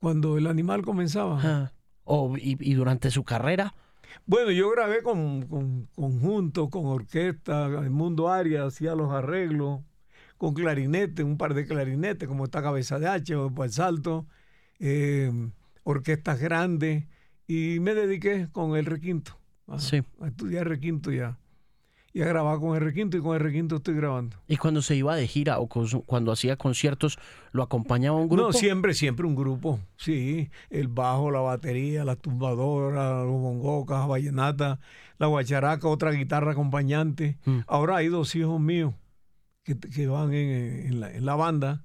Cuando el animal comenzaba. Ah. ¿O, y, y durante su carrera? Bueno, yo grabé con, con conjuntos, con orquesta, el Mundo Aria hacía los arreglos, con clarinete, un par de clarinetes, como esta cabeza de H o el salto, eh, orquestas grandes, y me dediqué con el requinto, a, Sí. a estudiar requinto ya, y a grabar con el requinto, y con el requinto estoy grabando. ¿Y cuando se iba de gira o con cuando hacía conciertos, lo acompañaba un grupo? No, siempre, siempre un grupo, sí, el bajo, la batería, la tumbadora, los bongos, caja vallenata, la guacharaca, otra guitarra acompañante. Mm. Ahora hay dos hijos míos que, que van en, en la, en la banda.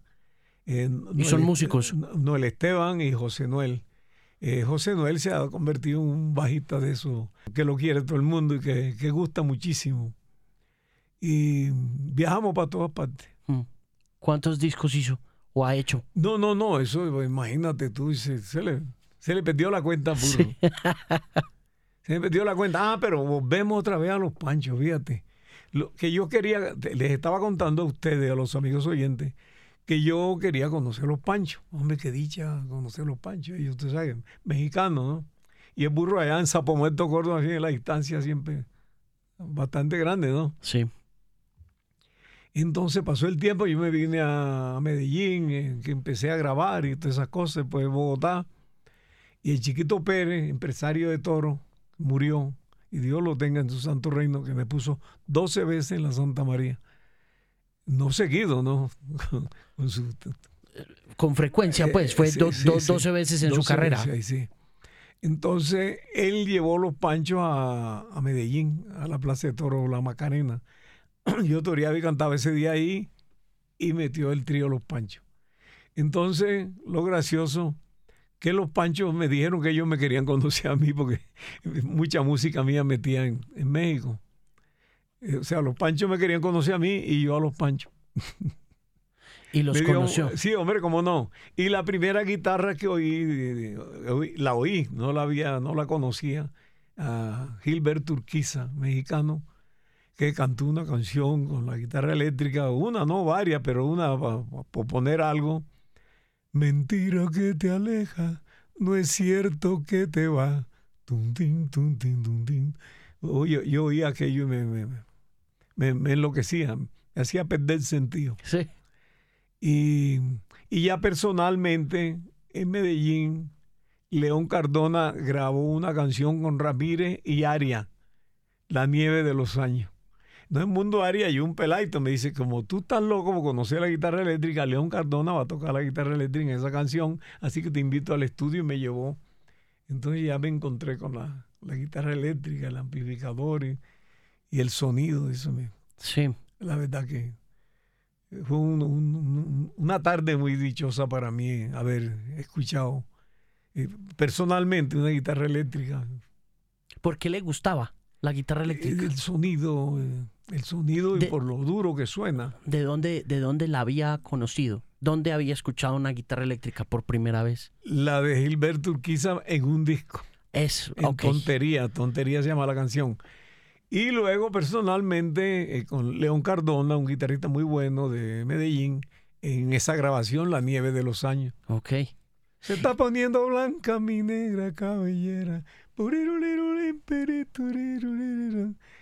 Eh, ¿Y son Noel- músicos? Noel Esteban y José Noel. Eh, José Noel se ha convertido en un bajista de eso, que lo quiere todo el mundo y que, que gusta muchísimo. Y viajamos para todas partes. Mm. ¿Cuántos discos hizo o ha hecho? No, no, no, eso imagínate tú, se le, se le perdió la cuenta, puro. Se le perdió la cuenta. Ah, pero volvemos otra vez a los panchos, fíjate. Lo que yo quería, les estaba contando a ustedes, a los amigos oyentes, que yo quería conocer los panchos. Hombre, qué dicha conocer los panchos. Y usted sabe, mexicano, ¿no? Y el burro allá en Zapomuerto, Córdoba, así en la distancia siempre bastante grande, ¿no? Sí. Entonces pasó el tiempo, yo me vine a Medellín, eh, que empecé a grabar y todas esas cosas, pues Bogotá. Y el chiquito Pérez, empresario de toro, murió. Y Dios lo tenga en su santo reino, que me puso 12 veces en la Santa María. No seguido, ¿no? Con su- Con frecuencia, pues, eh, fue sí, do- sí, do- sí. 12 veces en su 12 carrera. veces. Entonces, él llevó los panchos a, a Medellín, a la Plaza de Toro La Macarena. Yo toreaba y cantaba ese día ahí y metió el trío Los Panchos. Entonces, lo gracioso, que los Panchos me dijeron que ellos me querían conocer a mí porque mucha música mía metía en, en México. Eh, O sea, los Panchos me querían conocer a mí y yo a los Panchos. Y los dio- conoció. Sí, hombre, cómo no. Y la primera guitarra que oí, oí- la oí, no la había, no la conocía, a Gilbert Urquiza, mexicano, que cantó una canción con la guitarra eléctrica, una, no varias, pero una por poner algo. Mentira que te aleja, no es cierto que te va. Tum, tin, tum, tin, tum, tin. Oye, yo oía aquello y me, me, me- me enloquecía, me hacía perder sentido. Sí. Y, y ya personalmente, en Medellín, León Cardona grabó una canción con Ramírez y Aria, La nieve de los años. No en Mundo Aria y un pelaito me dice, como tú estás loco por conocer la guitarra eléctrica, León Cardona va a tocar la guitarra eléctrica en esa canción, así que te invito al estudio y me llevó. Entonces ya me encontré con la, la guitarra eléctrica, el amplificador y, y el sonido, eso me, Sí. la verdad que fue un- un- un- una tarde muy dichosa para mí haber escuchado eh, personalmente una guitarra eléctrica. ¿Por qué le gustaba la guitarra eléctrica? El sonido, eh, el sonido y De- por lo duro que suena. ¿De dónde, ¿De dónde la había conocido? ¿Dónde había escuchado una guitarra eléctrica por primera vez? La de Gilberto Urquiza en un disco. Es, En. Tontería, Tontería se llama la canción. Y luego personalmente eh, con León Cardona, un guitarrista muy bueno de Medellín, en esa grabación La nieve de los años. Ok. Se está poniendo blanca mi negra cabellera.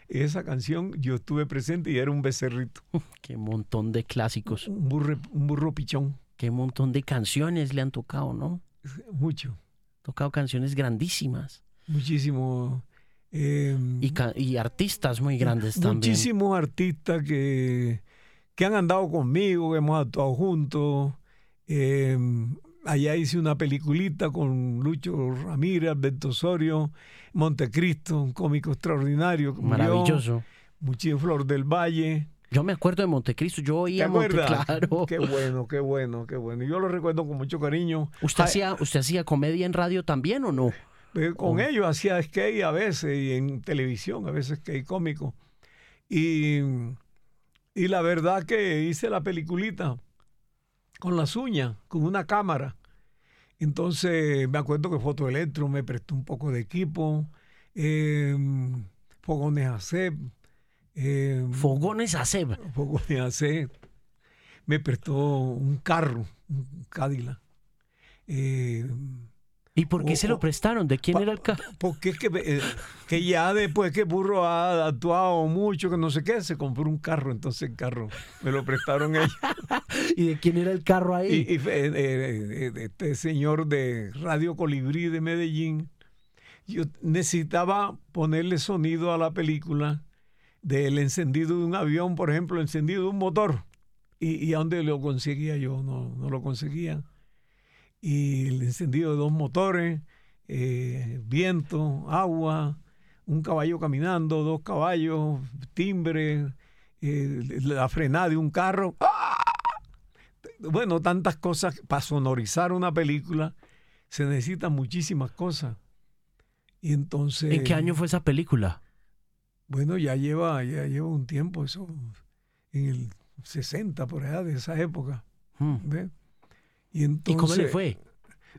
Esa canción yo estuve presente y era un becerrito, Qué montón de clásicos. un burro, un burro pichón, Qué montón de canciones le han tocado, ¿no? mucho, Tocado canciones grandísimas. muchísimo. Eh, Y, artistas muy grandes también. muchísimos artistas que, que han andado conmigo, que hemos actuado juntos. Eh, allá hice una peliculita con Lucho Ramírez, Alberto Osorio, Montecristo, un cómico extraordinario. Maravilloso. Muchísimo Flor del Valle. Yo me acuerdo de Montecristo. Yo ¿Te oía Monte acuerdas? Claro. Qué bueno, qué bueno, qué bueno. Yo lo recuerdo con mucho cariño. ¿Usted hacía, ¿Usted hacía comedia en radio también o no? Eh, Con ellos hacía skate a veces y en televisión, a veces skate cómico. Y, y la verdad que hice la peliculita con las uñas, con una cámara. Entonces me acuerdo que Fotoelectro me prestó un poco de equipo, eh, fogones ACEP, eh, Fogones a Seb. fogones ACEP, me prestó un carro, un Cadillac. Eh, ¿Y por qué O- se lo prestaron? ¿De quién pa- era el carro? Porque es que, eh, que ya después que Burro ha actuado mucho, que no sé qué, se compró un carro, entonces el carro me lo prestaron ellos. ¿Y de quién era el carro ahí? Y, y eh, eh, este señor de Radio Colibrí de Medellín, yo necesitaba ponerle sonido a la película del encendido de un avión, por ejemplo, encendido de un motor. ¿Y, y a dónde lo conseguía yo? No, no lo conseguía. Y el encendido de dos motores, eh, viento, agua, un caballo caminando, dos caballos, timbre, eh, la frenada de un carro. ¡Ah! Bueno, tantas cosas. Para sonorizar una película se necesitan muchísimas cosas. Y entonces... ¿En qué año fue esa película? Bueno, ya lleva, ya lleva un tiempo, eso, en el 60, por allá, de esa época. Hmm. ¿ve? Y, ¿Y entonces, cómo le fue?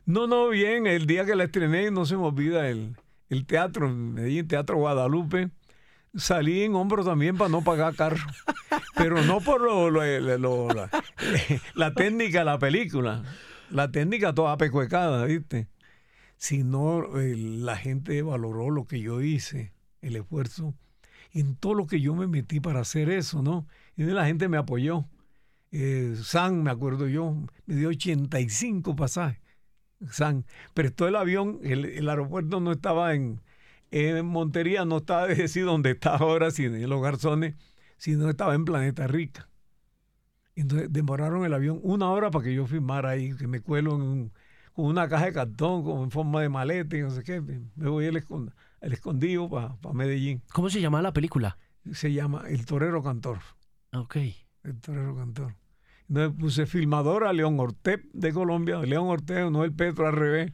No, no, bien, el día que la estrené, no se me olvida el, el teatro, en Medellín, Teatro Guadalupe. Salí en hombros también para no pagar carro. Pero no por lo, lo- lo- la, la técnica de la película. La técnica toda pecuecada, ¿viste? Sino eh, la gente valoró lo que yo hice, el esfuerzo, en todo lo que yo me metí para hacer eso, ¿no? Y la gente me apoyó. Eh, San, me acuerdo yo, me dio 85 pasajes. San prestó el avión, el, el aeropuerto no estaba en, en Montería, no estaba es decir donde está ahora, sino en los garzones, sino estaba en Planeta Rica. Entonces demoraron el avión una hora para que yo firmara ahí, que me cuelo en un- con una caja de cartón, con, en forma de maleta y no sé qué. Me voy al, escond- al escondido para Medellín. ¿Cómo se llamaba la película? Se llama El Torero Cantor. Ok. El torero cantor. Entonces puse filmador a León Ortez de Colombia, León Ortez, Noel Petro al revés.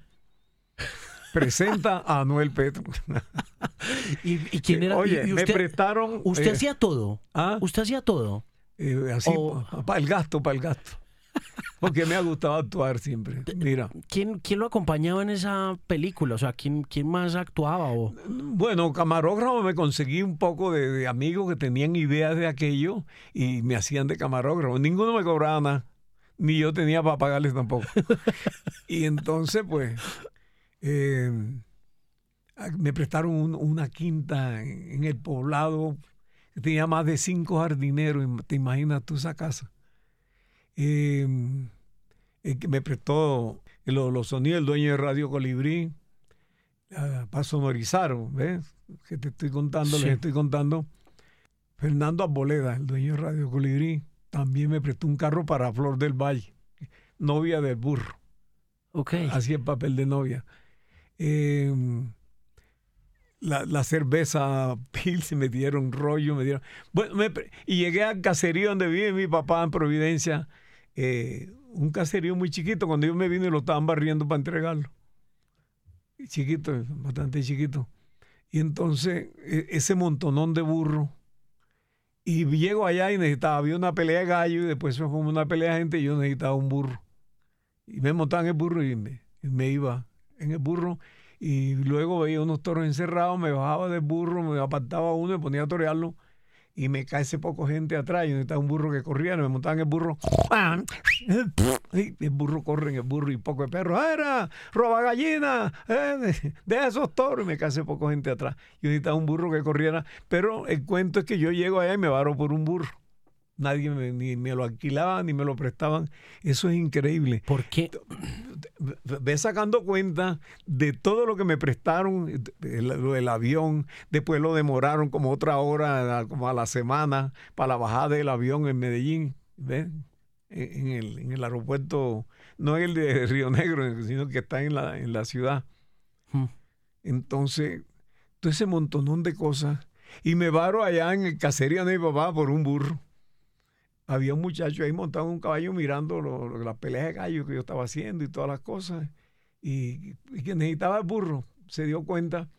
Presenta a Noel Petro. ¿Y, y quién era? Oye, y- y me usted, prestaron. usted eh, hacía todo. ah, Usted hacía todo. eh, así, o- para el gasto, para el gasto. Porque me ha gustado actuar siempre. Mira, ¿Quién, quién lo acompañaba en esa película? O sea, ¿quién, quién más actuaba? O... bueno, camarógrafo me conseguí un poco de, de amigos que tenían ideas de aquello y me hacían de camarógrafo. Ninguno me cobraba nada, ni yo tenía para pagarles tampoco. y entonces, pues, eh, me prestaron un- una quinta en, en el poblado tenía más de cinco jardineros. ¿Te imaginas tú esa casa? Eh, el que me prestó lo- los sonidos, el dueño de Radio Colibrí, ah, para sonorizar, ¿ves? Que te estoy contando, Sí. les estoy contando. Fernando Arboleda, el dueño de Radio Colibrí, también me prestó un carro para Flor del Valle, novia del burro. Ok. Hacía el papel de novia. Eh, la, la cerveza Pils me dieron rollo, me dieron. Bueno, me y llegué al caserío donde vive mi papá en Providencia, eh, un caserío muy chiquito. Cuando yo me vine lo estaban barriendo para entregarlo. Chiquito, bastante chiquito. Y entonces, e- ese montonón de burro Y llego allá y necesitaba, había una pelea de gallo y después fue una pelea de gente y yo necesitaba un burro. Y me montaba en el burro y me, y me iba en el burro y luego veía unos toros encerrados, me bajaba del burro, me apartaba uno y ponía a torearlo y me cae ese poco gente atrás. Yo estaba un burro que corría, me montaba en el burro. Y el burro corre en el burro y poco de perro. ¡Era! ¡Roba gallina! Eh, de, esos toros! Y me cae ese poco gente atrás. Yo necesitaba un burro que corriera. Pero el cuento es que yo llego allá y me varo por un burro. Nadie me, ni me lo alquilaba ni me lo prestaban. Eso es increíble. ¿Por qué? Ve sacando cuenta de todo lo que me prestaron, el, el, avión, después lo demoraron como otra hora, como a la semana, para la bajada del avión en Medellín. ¿Ves? En el, en el aeropuerto, no el de Río Negro, sino que está en la, en la ciudad. Hmm. Entonces, todo ese montonón de cosas. Y me varo allá en el caserío de mi papá por un burro había un muchacho ahí montado en un caballo mirando las peleas de gallo que yo estaba haciendo y todas las cosas. Y, que necesitaba el burro, se dio cuenta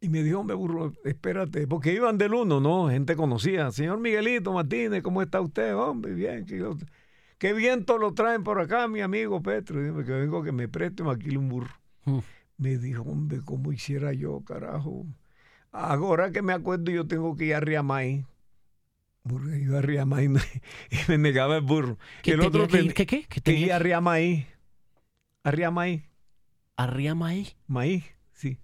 y me dijo, hombre, burro, espérate, porque iban del uno, ¿no? Gente conocida. Señor Miguelito Martínez, ¿cómo está usted? Hombre, bien. ¿Qué viento lo traen por acá, mi amigo Petro? Dime que vengo que me preste me alquile un burro. Mm. Me dijo, hombre, ¿cómo hiciera yo, carajo? Ahora que me acuerdo, yo tengo que ir a Riamay burro iba a Riamay y me negaba el burro. ¿Qué, el otro que, ¿qué, qué? Que tenía a Riamay. A Riamay. ¿A Riamay? Maíz, sí.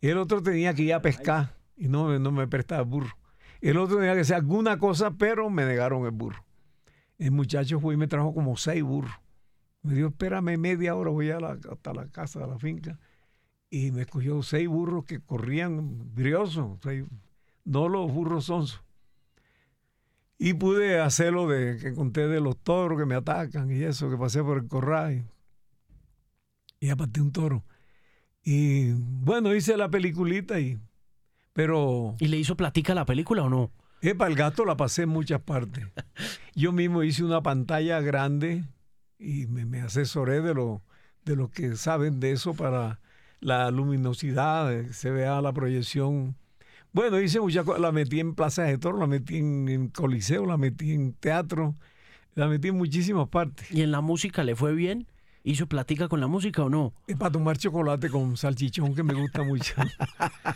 Y el otro tenía que ir a pescar y no, no me prestaba el burro. El otro tenía que hacer alguna cosa, pero me negaron el burro. El muchacho fue y me trajo como seis burros. Me dijo, espérame media hora, voy a la, hasta la casa de la finca. Y me escogió seis burros que corrían briosos, no los burros sonsos. Y pude hacerlo de que conté de los toros que me atacan y eso, que pasé por el corral y, y un toro. Y bueno, hice la peliculita y. Pero. ¿Y le hizo platica la película o no? Eh, para el gato la pasé en muchas partes. Yo mismo hice una pantalla grande y me, asesoré de lo, de lo que saben de eso para la luminosidad, eh, se vea la proyección bueno, hice muchas cosas. La metí en Plaza de Toro, la metí en, Coliseo, la metí en teatro, la metí en muchísimas partes. ¿Y en la música le fue bien? ¿Hizo platica con la música o no? Es para tomar chocolate con salchichón que me gusta mucho.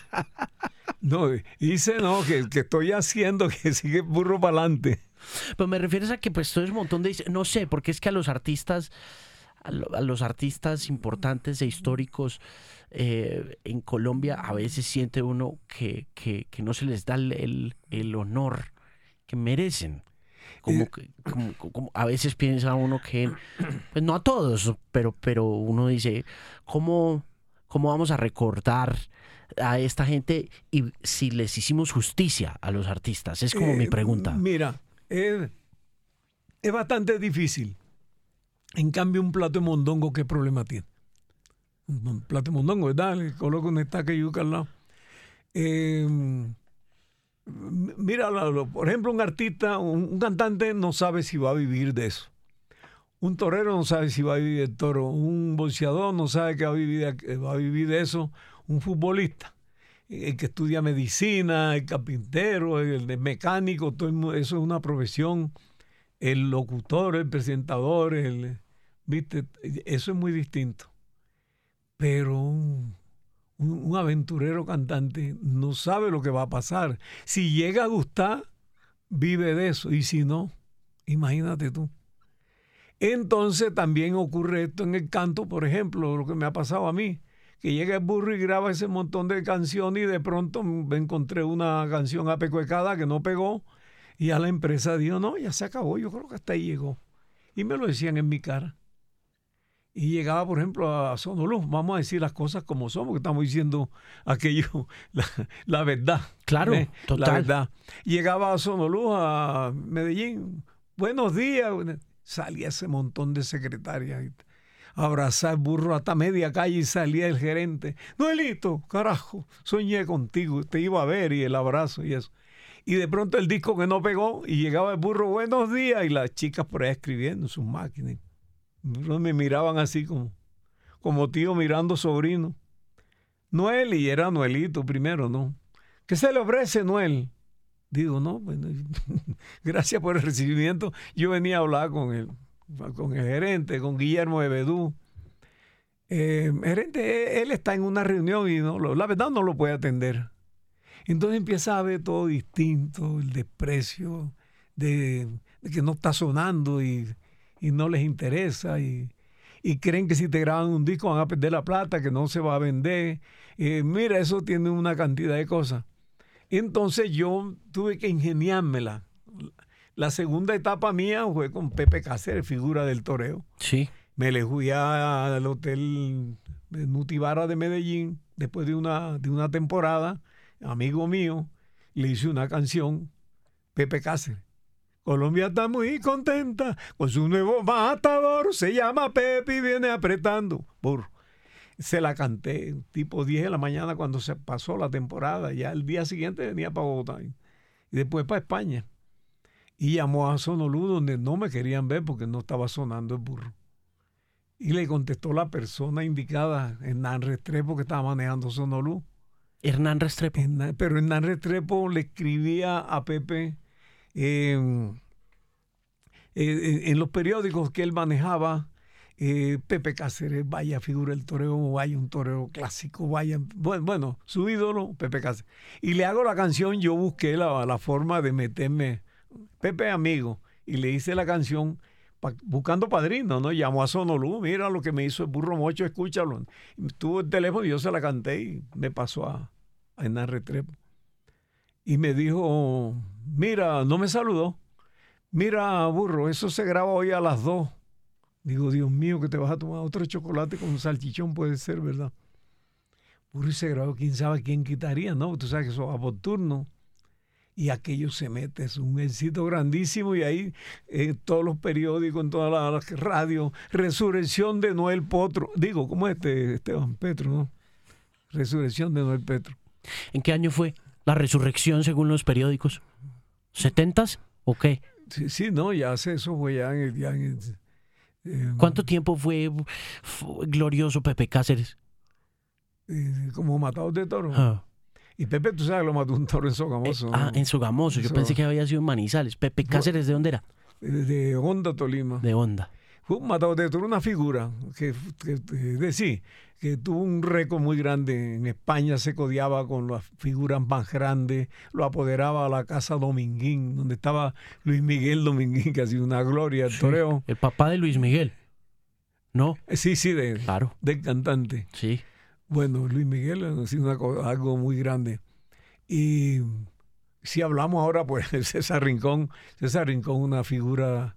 no, hice no, que, que, estoy haciendo que sigue burro para adelante. Pero me refieres a que pues todo es un montón de... No sé, porque es que a los artistas, a, los artistas importantes e históricos eh, en Colombia a veces siente uno que, que, no se les da el, el honor que merecen. Como, eh, que, como, a veces piensa uno que, pues no a todos, pero, pero uno dice, ¿cómo, ¿cómo vamos a recordar a esta gente y si les hicimos justicia a los artistas? Es como mi eh, pregunta. Mira, es bastante difícil. En cambio, un plato de mondongo, ¿qué problema tiene? Un de mondongo, ¿verdad? Coloco una estaca y yuca al. Eh, mira, por ejemplo, un artista, un, cantante no sabe si va a vivir de eso. Un torero no sabe si va a vivir del toro. Un bolseador no sabe que va a vivir, va a vivir de eso. Un futbolista, el que estudia medicina, el carpintero, el, mecánico, todo eso es una profesión. El locutor, el presentador, el, ¿viste? Eso es muy distinto. Pero un, aventurero cantante no sabe lo que va a pasar. Si llega a gustar, vive de eso. Y si no, imagínate tú. Entonces también ocurre esto en el canto, por ejemplo, lo que me ha pasado a mí, que llega el burro y graba ese montón de canciones y de pronto me encontré una canción apecuecada que no pegó y a la empresa dijo, no, ya se acabó, yo creo que hasta ahí llegó. Y me lo decían en mi cara y llegaba, por ejemplo, a Sonoluz, vamos a decir las cosas como son, porque estamos diciendo aquello, la, verdad. Claro, ¿eh? total. La verdad. Llegaba a Sonoluz, a Medellín, buenos días, salía ese montón de secretarias, abrazar burro hasta media calle y salía el gerente. Noelito, carajo, soñé contigo, te iba a ver y el abrazo y eso. Y de pronto el disco que no pegó y llegaba el burro, buenos días, y las chicas por ahí escribiendo en sus máquinas me miraban así como, como tío mirando sobrino. Noel, y era Noelito primero, ¿no? ¿Qué se le ofrece, Noel? Digo, no, bueno, gracias por el recibimiento. Yo venía a hablar con el, con el gerente, con Guillermo Ebedú. Eh, gerente, él está en una reunión y no, la verdad no lo puede atender. Entonces empieza a ver todo distinto, el desprecio de, que no está sonando y, no les interesa y, creen que si te graban un disco van a perder la plata, que no se va a vender. Eh, mira, eso tiene una cantidad de cosas. Entonces yo tuve que ingeniármela. La segunda etapa mía fue con Pepe Cáceres, figura del toreo. Sí. Me le fui al hotel Nutibara de Medellín después de una, de una temporada, amigo mío, le hice una canción, Pepe Cáceres. Colombia está muy contenta con su nuevo matador, se llama Pepe y viene apretando. Burro se la canté tipo 10 de la mañana cuando se pasó la temporada. Ya el día siguiente venía para Bogotá y después para España. Y llamó a Sonolú donde no me querían ver porque no estaba sonando el burro. Y le contestó la persona indicada, Hernán Restrepo, que estaba manejando Sonolú. Hernán Restrepo. pero Hernán Restrepo le escribía a Pepe en los periódicos que él manejaba eh, Pepe Cáceres, vaya figura del toreo, vaya un toreo clásico, vaya, bueno, su ídolo, Pepe Cáceres. Y le hago la canción, yo busqué la, forma de meterme, Pepe amigo, y le hice la canción buscando padrino, ¿no? Llamó a Sonolú, mira lo que me hizo el burro mocho, escúchalo. tuvo el teléfono y yo se la canté y me pasó a, a Retrepo. Y me dijo, mira, no me saludó. Mira, burro, eso se graba hoy a las dos Digo, Dios mío, que te vas a tomar otro chocolate con un salchichón, puede ser, ¿verdad? Puro ese grado, quién sabe quién quitaría, ¿no? Tú sabes que eso va por turno. Y aquello se mete, es un éxito grandísimo. Y ahí en eh, todos los periódicos, en todas las radios, resurrección de Noel Potro. Digo, ¿cómo es este Esteban Petro, no? Resurrección de Noel Petro. ¿En qué año fue la resurrección según los periódicos? ¿70s o qué? Sí, sí, no, ya hace eso fue ya en el, ya en el Em, ¿Cuánto tiempo fue, glorioso Pepe Cáceres? Eh, como matado de toro. Ah. Y Pepe, tú sabes, lo mató un toro en Sogamoso. Eh, ah, en Sogamoso. Yo pensé que había sido en Manizales. Pepe Cáceres, ¿de dónde era? De Honda, Tolima. De Honda. Fue un matado de toro, una figura que, de sí, que tuvo un récord muy grande. En España se codiaba con las figuras más grandes, lo apoderaba a la casa Dominguín, donde estaba Luis Miguel Dominguín, que ha sido una gloria, el toreo. El papá de Luis Miguel, ¿no? Sí, sí, de, claro. del cantante. Sí. Bueno, Luis Miguel ha sido algo muy grande. Y si hablamos ahora, pues César Rincón, César Rincón, una figura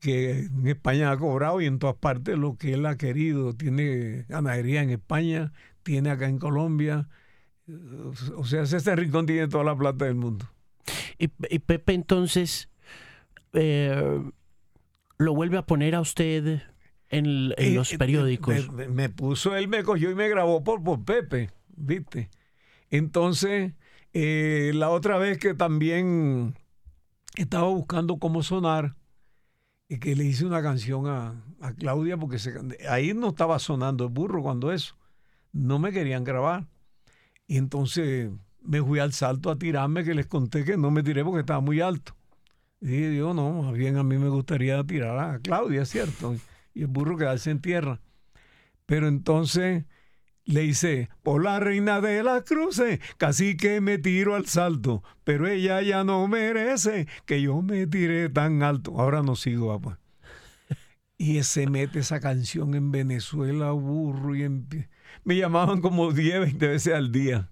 que en España ha cobrado y en todas partes lo que él ha querido. Tiene ganadería en España, tiene acá en Colombia. O sea, César Rincón tiene toda la plata del mundo. Y, Pepe entonces eh, lo vuelve a poner a usted en, eh, los eh, periódicos. Me, puso, él me cogió y me grabó por, por Pepe, ¿viste? Entonces, la otra vez que también estaba buscando cómo sonar, y que le hice una canción a, Claudia porque ahí no estaba sonando el burro cuando eso. No me querían grabar. Y entonces me fui al salto a tirarme, que les conté que no me tiré porque estaba muy alto. Y yo, no, más bien a mí me gustaría tirar a Claudia, ¿cierto? Y el burro quedarse en tierra. Pero entonces le hice, por la reina de las cruces, casi que me tiro al salto, pero ella ya no merece que yo me tire tan alto. Ahora no sigo, papá. Y se mete esa canción en Venezuela, burro, y me llamaban como 10, 20 veces al día.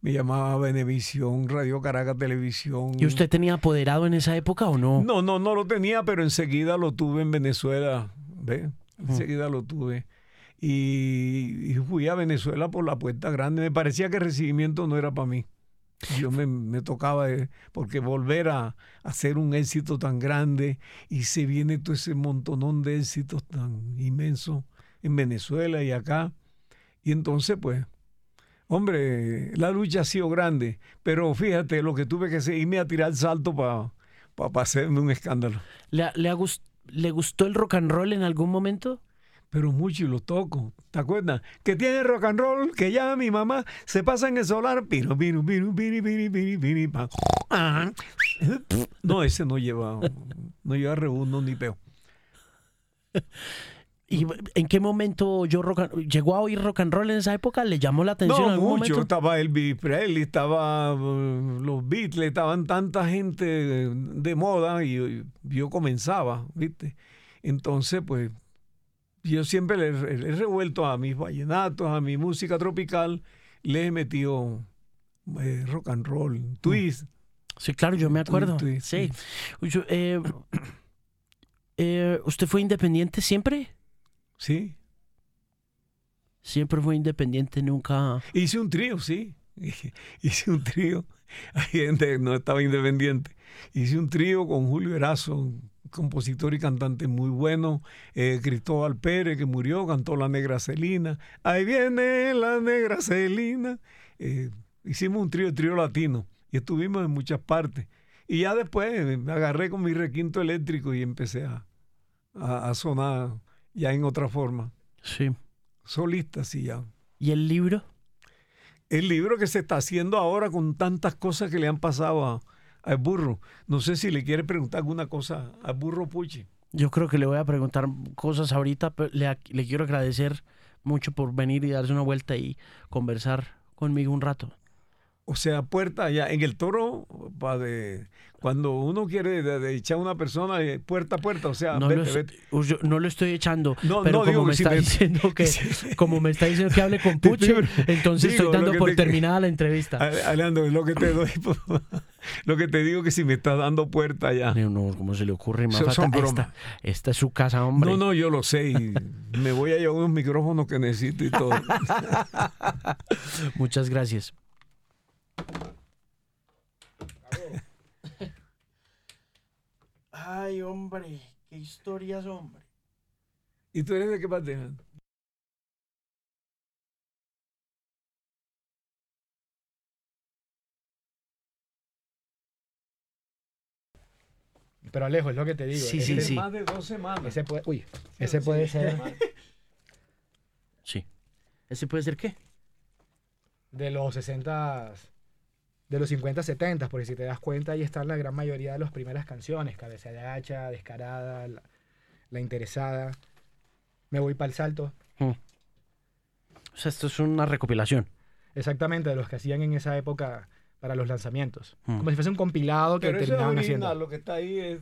Me llamaba Venevisión, Radio Caracas Televisión. ¿Y usted tenía apoderado en esa época o no? No, no, no lo tenía, pero enseguida lo tuve en Venezuela. ¿Ve? Enseguida lo tuve y, fui a Venezuela por la puerta grande. Me parecía que el recibimiento no era para mí. Yo me, tocaba, eh, porque volver a, hacer un éxito tan grande y se viene todo ese montonón de éxitos tan inmensos en Venezuela y acá. Y entonces, pues, hombre, la lucha ha sido grande, pero fíjate lo que tuve que hacer, irme a tirar salto para pa, hacerme un escándalo. ¿Le, ¿Le gustó el rock and roll en algún momento? Pero mucho y lo toco. ¿Te acuerdas? Que tiene rock and roll, que ya mi mamá se pasa en el solar. Piro, piro, piro, piro, piro, piro, piro, No, ese no lleva, no lleva rebundo ni peo. ¿Y en qué momento yo rock and- llegó a oír rock and roll en esa época? ¿Le llamó la atención en No, algún mucho. momento? Estaba Elvis Presley, estaba uh, los Beatles, estaban tanta gente de moda y yo comenzaba, ¿viste? Entonces, pues, yo siempre le, le he revuelto a mis vallenatos, a mi música tropical, le he metido eh, rock and roll, twist. Sí, claro, yo me acuerdo. Sí. Yo, eh, eh, ¿Usted fue independiente siempre? Sí. Siempre fue independiente, nunca... Hice un trío, sí. Hice un trío. Hay gente que no estaba independiente. Hice un trío con Julio Erazo, compositor y cantante muy bueno. eh, Cristóbal Pérez, que murió, cantó La Negra Celina. Ahí viene la Negra Celina. Eh, hicimos un trío, trío latino. Y estuvimos en muchas partes. Y ya después me agarré con mi requinto eléctrico y empecé a, a- a sonar ya en otra forma. Sí. Solista, sí, ya. ¿Y el libro? el libro que se está haciendo ahora con tantas cosas que le han pasado a, al burro. No sé si le quiere preguntar alguna cosa al burro Puchi. Yo creo que le voy a preguntar cosas ahorita, pero le quiero agradecer mucho por venir y darse una vuelta y conversar conmigo un rato. O sea, puerta allá en el toro, pa de, cuando uno quiere de, de echar a una persona eh, puerta a puerta, o sea, No, vete, lo, vete. Yo no lo estoy echando, No, pero no, como digo me si está me- diciendo que como me está diciendo que hable con Puche, entonces digo, estoy dando por te- terminada la entrevista. Alejandro, lo que te doy, lo que te digo que si me está dando puerta allá. No, no, ¿cómo se le ocurre? Son- Mafata? son esta, esta es su casa, hombre. No, no, yo lo sé y me voy a llevar unos micrófonos que necesito y todo. Muchas gracias. Ay, hombre, qué historias, hombre. ¿Y tú eres de qué parte? Pero Alejo, es lo que te digo. Sí, sí, De sí. Más de dos semanas. Ese puede, uy, ese puede ser Sí. ¿Ese puede ser qué? de los 60, de los 50, 70, porque si te das cuenta, ahí están la gran mayoría de las primeras canciones. Cabeza de hacha, Descarada, La, La Interesada, Me voy para el salto. O sea, esto es una recopilación. Exactamente, de los que hacían en esa época para los lanzamientos. Mm. Como si fuese un compilado que Pero eso es terminaban original, haciendo. lo que está ahí es,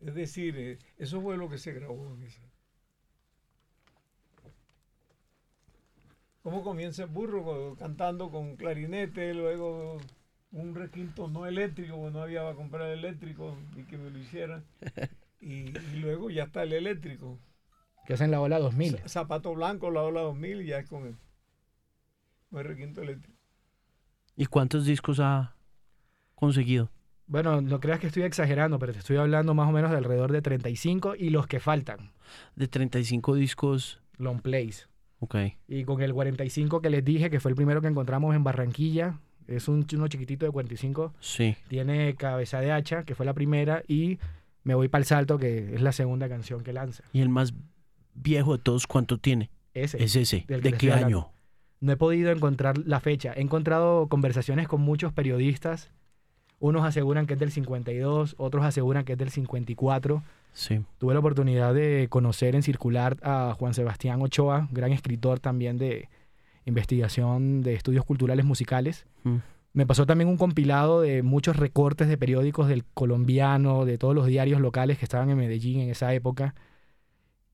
es decir, eh, eso fue lo que se grabó. en esa- ¿Cómo comienza el burro cantando con clarinete, luego un requinto no eléctrico, porque no había para comprar eléctrico y que me lo hicieran? Y, y luego ya está el eléctrico. Que hacen la ola 2000. Z- Zapato blanco, la ola 2000 y ya es con el, con el requinto eléctrico. ¿Y cuántos discos ha conseguido? Bueno, no creas que estoy exagerando, pero te estoy hablando más o menos de alrededor de 35 y los que faltan, De 35 discos. long plays. Ok. Y con el 45 que les dije, que fue el primero que encontramos en Barranquilla, es un, uno chiquitito de 45, Sí. tiene Cabeza de Hacha, que fue la primera, y Me Voy para el Salto, que es la segunda canción que lanza. ¿Y el más viejo de todos cuánto tiene? Ese. Es ese. ¿De qué año? hablando. No he podido encontrar la fecha. He encontrado conversaciones con muchos periodistas. Unos aseguran que es del 52, otros aseguran que es del 54. Sí. Tuve la oportunidad de conocer en circular a Juan Sebastián Ochoa, gran escritor también de investigación de estudios culturales musicales. Mm. Me pasó también un compilado de muchos recortes de periódicos del colombiano, de todos los diarios locales que estaban en Medellín en esa época.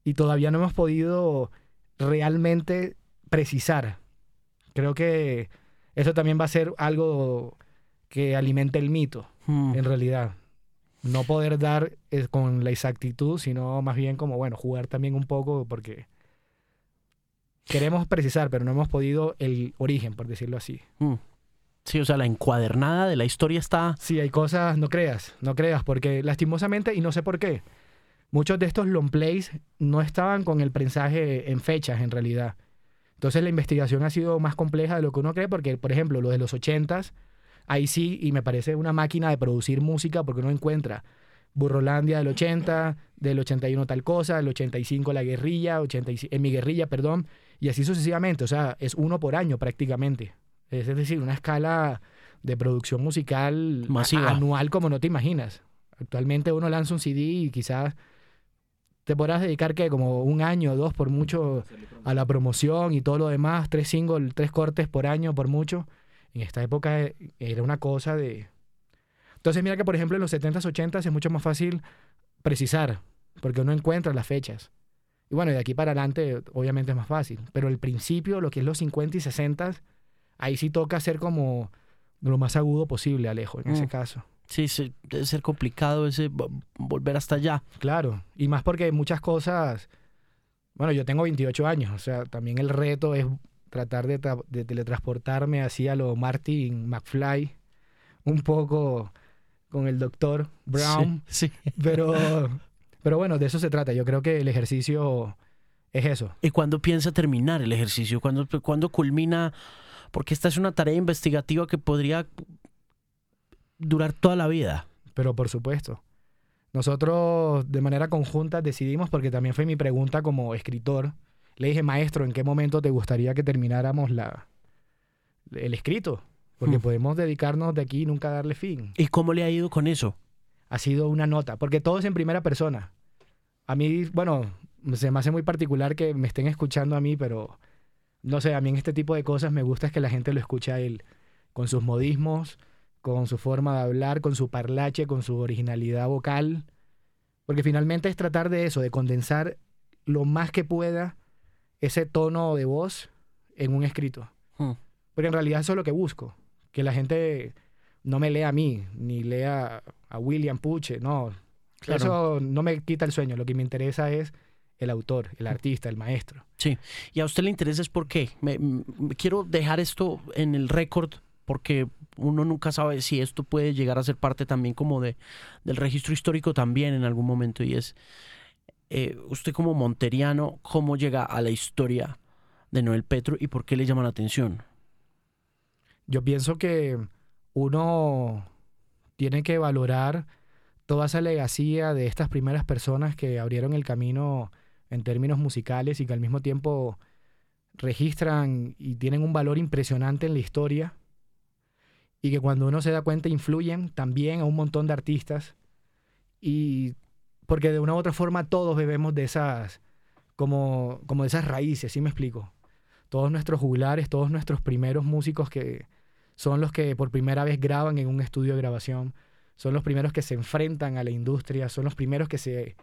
Y todavía no hemos podido realmente precisar. Creo que eso también va a ser algo que alimente el mito Mm. en realidad. No poder dar eh, con la exactitud, sino más bien como, bueno, jugar también un poco porque queremos precisar, pero no hemos podido el origen, por decirlo así. Mm. Sí, o sea, la encuadernada de la historia está. Sí, hay cosas, no creas, no creas, porque lastimosamente, y no sé por qué, muchos de estos long plays no estaban con el prensaje en fechas en realidad. Entonces la investigación ha sido más compleja de lo que uno cree, porque, por ejemplo, lo de los 80s, ahí sí, y me parece una máquina de producir música, porque uno encuentra Burrolandia del 80, del 81 tal cosa, del 85 La Guerrilla, 85, en mi guerrilla, perdón, y así sucesivamente, o sea, es uno por año prácticamente. Es decir, una escala de producción musical Masiva. anual como no te imaginas. Actualmente uno lanza un CD y quizás te podrás dedicar que como un año o dos por mucho a la promoción y todo lo demás, tres singles, tres cortes por año por mucho. En esta época eh, era una cosa de... Entonces mira que por ejemplo en los 70s, 80s es mucho más fácil precisar, porque uno encuentra las fechas. Y bueno, de aquí para adelante obviamente es más fácil, pero el principio, lo que es los 50 y 60, ahí sí toca ser como lo más agudo posible, Alejo, en ese Mm. caso. Sí, sí, debe ser complicado ese vo- volver hasta allá. Claro, y más porque muchas cosas, bueno, yo tengo 28 años, o sea, también el reto es tratar de, tra- de teletransportarme así a lo Martin McFly, un poco con el doctor Brown, Sí, sí. pero, pero bueno, de eso se trata. Yo creo que el ejercicio es eso. ¿Y cuándo piensa terminar el ejercicio? ¿Cuándo, cuándo culmina? Porque esta es una tarea investigativa que podría durar toda la vida. Pero por supuesto. Nosotros de manera conjunta decidimos, porque también fue mi pregunta como escritor, le dije, maestro, ¿en qué momento te gustaría que termináramos la, el escrito? Porque Hmm. podemos dedicarnos de aquí y nunca darle fin. ¿Y cómo le ha ido con eso? Ha sido una nota, porque todo es en primera persona. A mí, bueno, se me hace muy particular que me estén escuchando a mí, pero no sé, a mí en este tipo de cosas me gusta es que la gente lo escuche a él, con sus modismos, con su forma de hablar, con su parlache, con su originalidad vocal, porque finalmente es tratar de eso, de condensar lo más que pueda ese tono de voz en un escrito. Hmm. Porque en realidad eso es lo que busco, que la gente no me lea a mí, ni lea a William Puche, no. Claro. Eso no me quita el sueño, lo que me interesa es el autor, el artista, el maestro. ¿Y a usted le interesa es por qué? Me, m- quiero dejar esto en el récord porque uno nunca sabe si esto puede llegar a ser parte también como de del registro histórico también en algún momento y es eh, usted como monteriano cómo llega a la historia de Noel Petro y por qué le llama la atención. Yo pienso que uno tiene que valorar toda esa legacía de estas primeras personas que abrieron el camino en términos musicales y que al mismo tiempo registran y tienen un valor impresionante en la historia y que cuando uno se da cuenta influyen también a un montón de artistas y porque de una u otra forma todos bebemos de esas como, como de esas raíces, ¿sí me explico? Todos nuestros juglares, todos nuestros primeros músicos que son los que por primera vez graban en un estudio de grabación, son los primeros que se enfrentan a la industria, son los primeros que se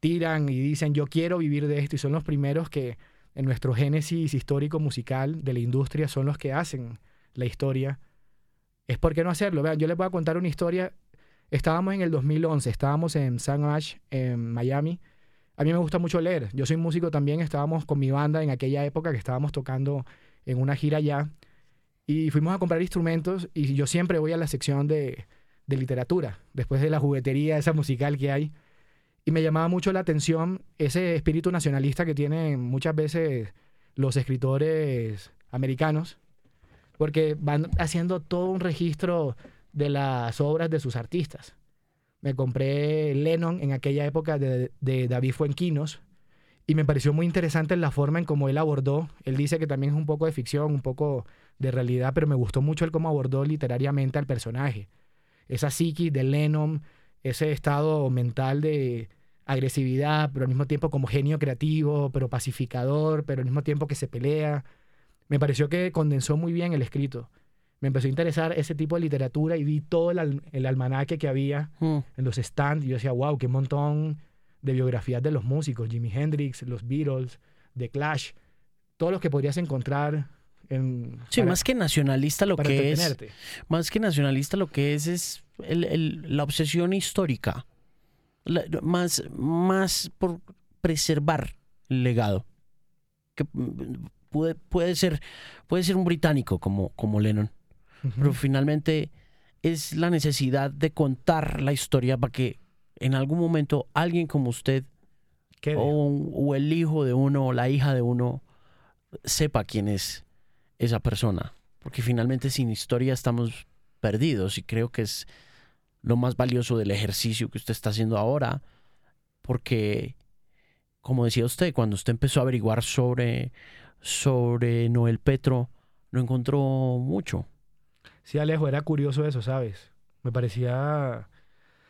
tiran y dicen yo quiero vivir de esto y son los primeros que en nuestro génesis histórico musical de la industria son los que hacen la historia. Es por qué no hacerlo. Vean, yo les voy a contar una historia. Estábamos en el 2011, estábamos en San Ash, en Miami. A mí me gusta mucho leer. Yo soy músico también. Estábamos con mi banda en aquella época que estábamos tocando en una gira allá. Y fuimos a comprar instrumentos y yo siempre voy a la sección de, de literatura, después de la juguetería esa musical que hay. Y me llamaba mucho la atención ese espíritu nacionalista que tienen muchas veces los escritores americanos, porque van haciendo todo un registro de las obras de sus artistas. Me compré Lennon en aquella época de, David Fuenquinos y me pareció muy interesante la forma en cómo él abordó. Él dice que también es un poco de ficción, un poco de realidad, pero me gustó mucho el cómo abordó literariamente al personaje. Esa psiquis de Lennon, ese estado mental de agresividad, pero al mismo tiempo como genio creativo, pero pacificador, pero al mismo tiempo que se pelea. Me pareció que condensó muy bien el escrito. Me empezó a interesar ese tipo de literatura y vi todo el, al- el almanaque que había Hmm. en los stands y yo decía, wow, qué montón de biografías de los músicos, Jimi Hendrix, los Beatles, The Clash, todos los que podrías encontrar en... Sí, para- más que nacionalista lo que es, más que nacionalista lo que es es el- el- la obsesión histórica, La- más, más por preservar el legado. Que mm, puede, puede ser, puede ser un británico como, como Lennon, pero finalmente es la necesidad de contar la historia para que en algún momento alguien como usted o, o el hijo de uno o la hija de uno sepa quién es esa persona. Porque finalmente sin historia estamos perdidos y creo que es lo más valioso del ejercicio que usted está haciendo ahora. Porque, como decía usted, cuando usted empezó a averiguar sobre, sobre Noel Petro, no encontró mucho. Sí, Alejo, era curioso eso, ¿sabes? Me parecía,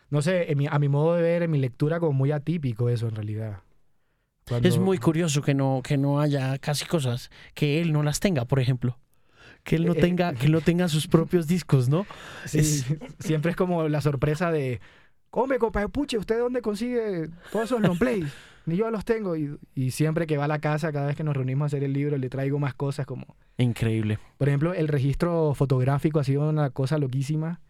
no sé, mi- a mi modo de ver, en mi lectura, como muy atípico eso en realidad. Cuando- Es muy curioso que no, que no haya casi cosas que él no las tenga, por ejemplo. Que él no Eh, eh, tenga, que él no tenga sus propios discos, ¿no? Sí, es- siempre es como la sorpresa de, come, compa, puche, ¿usted dónde consigue todos esos long plays? Ni yo los tengo. Y, y siempre que va a la casa, cada vez que nos reunimos a hacer el libro, le traigo más cosas como... Increíble. Por ejemplo, el registro fotográfico ha sido una cosa loquísima.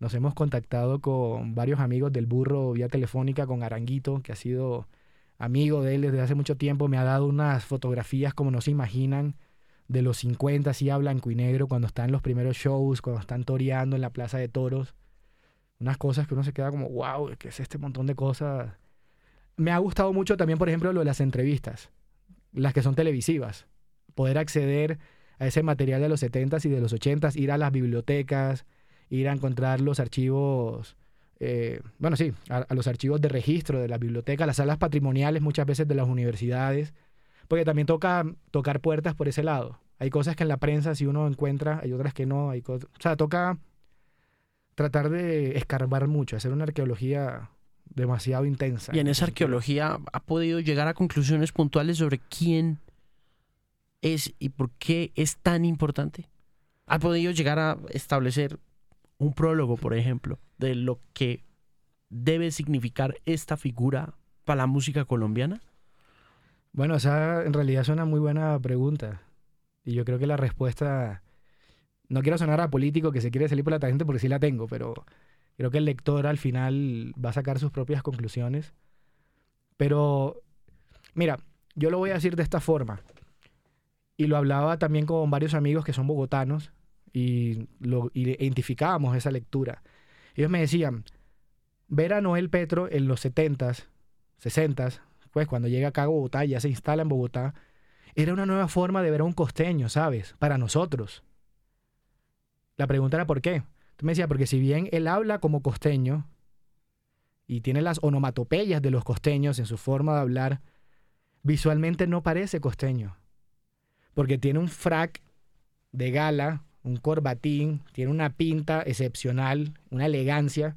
Nos hemos contactado con varios amigos del burro vía telefónica, con Aranguito, que ha sido amigo de él desde hace mucho tiempo. Me ha dado unas fotografías como no se imaginan de los 50, así a blanco y negro, cuando están los primeros shows, cuando están toreando en la Plaza de Toros. Unas cosas que uno se queda como, wow, ¿qué es este montón de cosas? Me ha gustado mucho también, por ejemplo, lo de las entrevistas, las que son televisivas. Poder acceder a ese material de los 70s y de los 80s, ir a las bibliotecas, ir a encontrar los archivos, eh, bueno, sí, a, a los archivos de registro de la biblioteca, las salas patrimoniales muchas veces de las universidades, porque también toca tocar puertas por ese lado. Hay cosas que en la prensa si uno encuentra, hay otras que no, hay o sea, toca tratar de escarbar mucho, hacer una arqueología demasiado intensa. Y en esa arqueología ha podido llegar a conclusiones puntuales sobre quién es y por qué es tan importante. Ha podido llegar a establecer un prólogo, por ejemplo, de lo que debe significar esta figura para la música colombiana. Bueno, esa en realidad es una muy buena pregunta. Y yo creo que la respuesta. No quiero sonar a político que se quiere salir por la tangente porque sí la tengo, pero creo que el lector al final va a sacar sus propias conclusiones. Pero, mira, yo lo voy a decir de esta forma. Y lo hablaba también con varios amigos que son bogotanos y, lo, identificábamos esa lectura. Ellos me decían, ver a Noel Petro en los 70s, 60s, pues cuando llega acá a Bogotá, ya se instala en Bogotá, era una nueva forma de ver a un costeño, ¿sabes? Para nosotros. La pregunta era ¿por qué? Tú me decías, porque si bien él habla como costeño y tiene las onomatopeyas de los costeños en su forma de hablar, visualmente no parece costeño. Porque tiene un frac de gala, un corbatín, tiene una pinta excepcional, una elegancia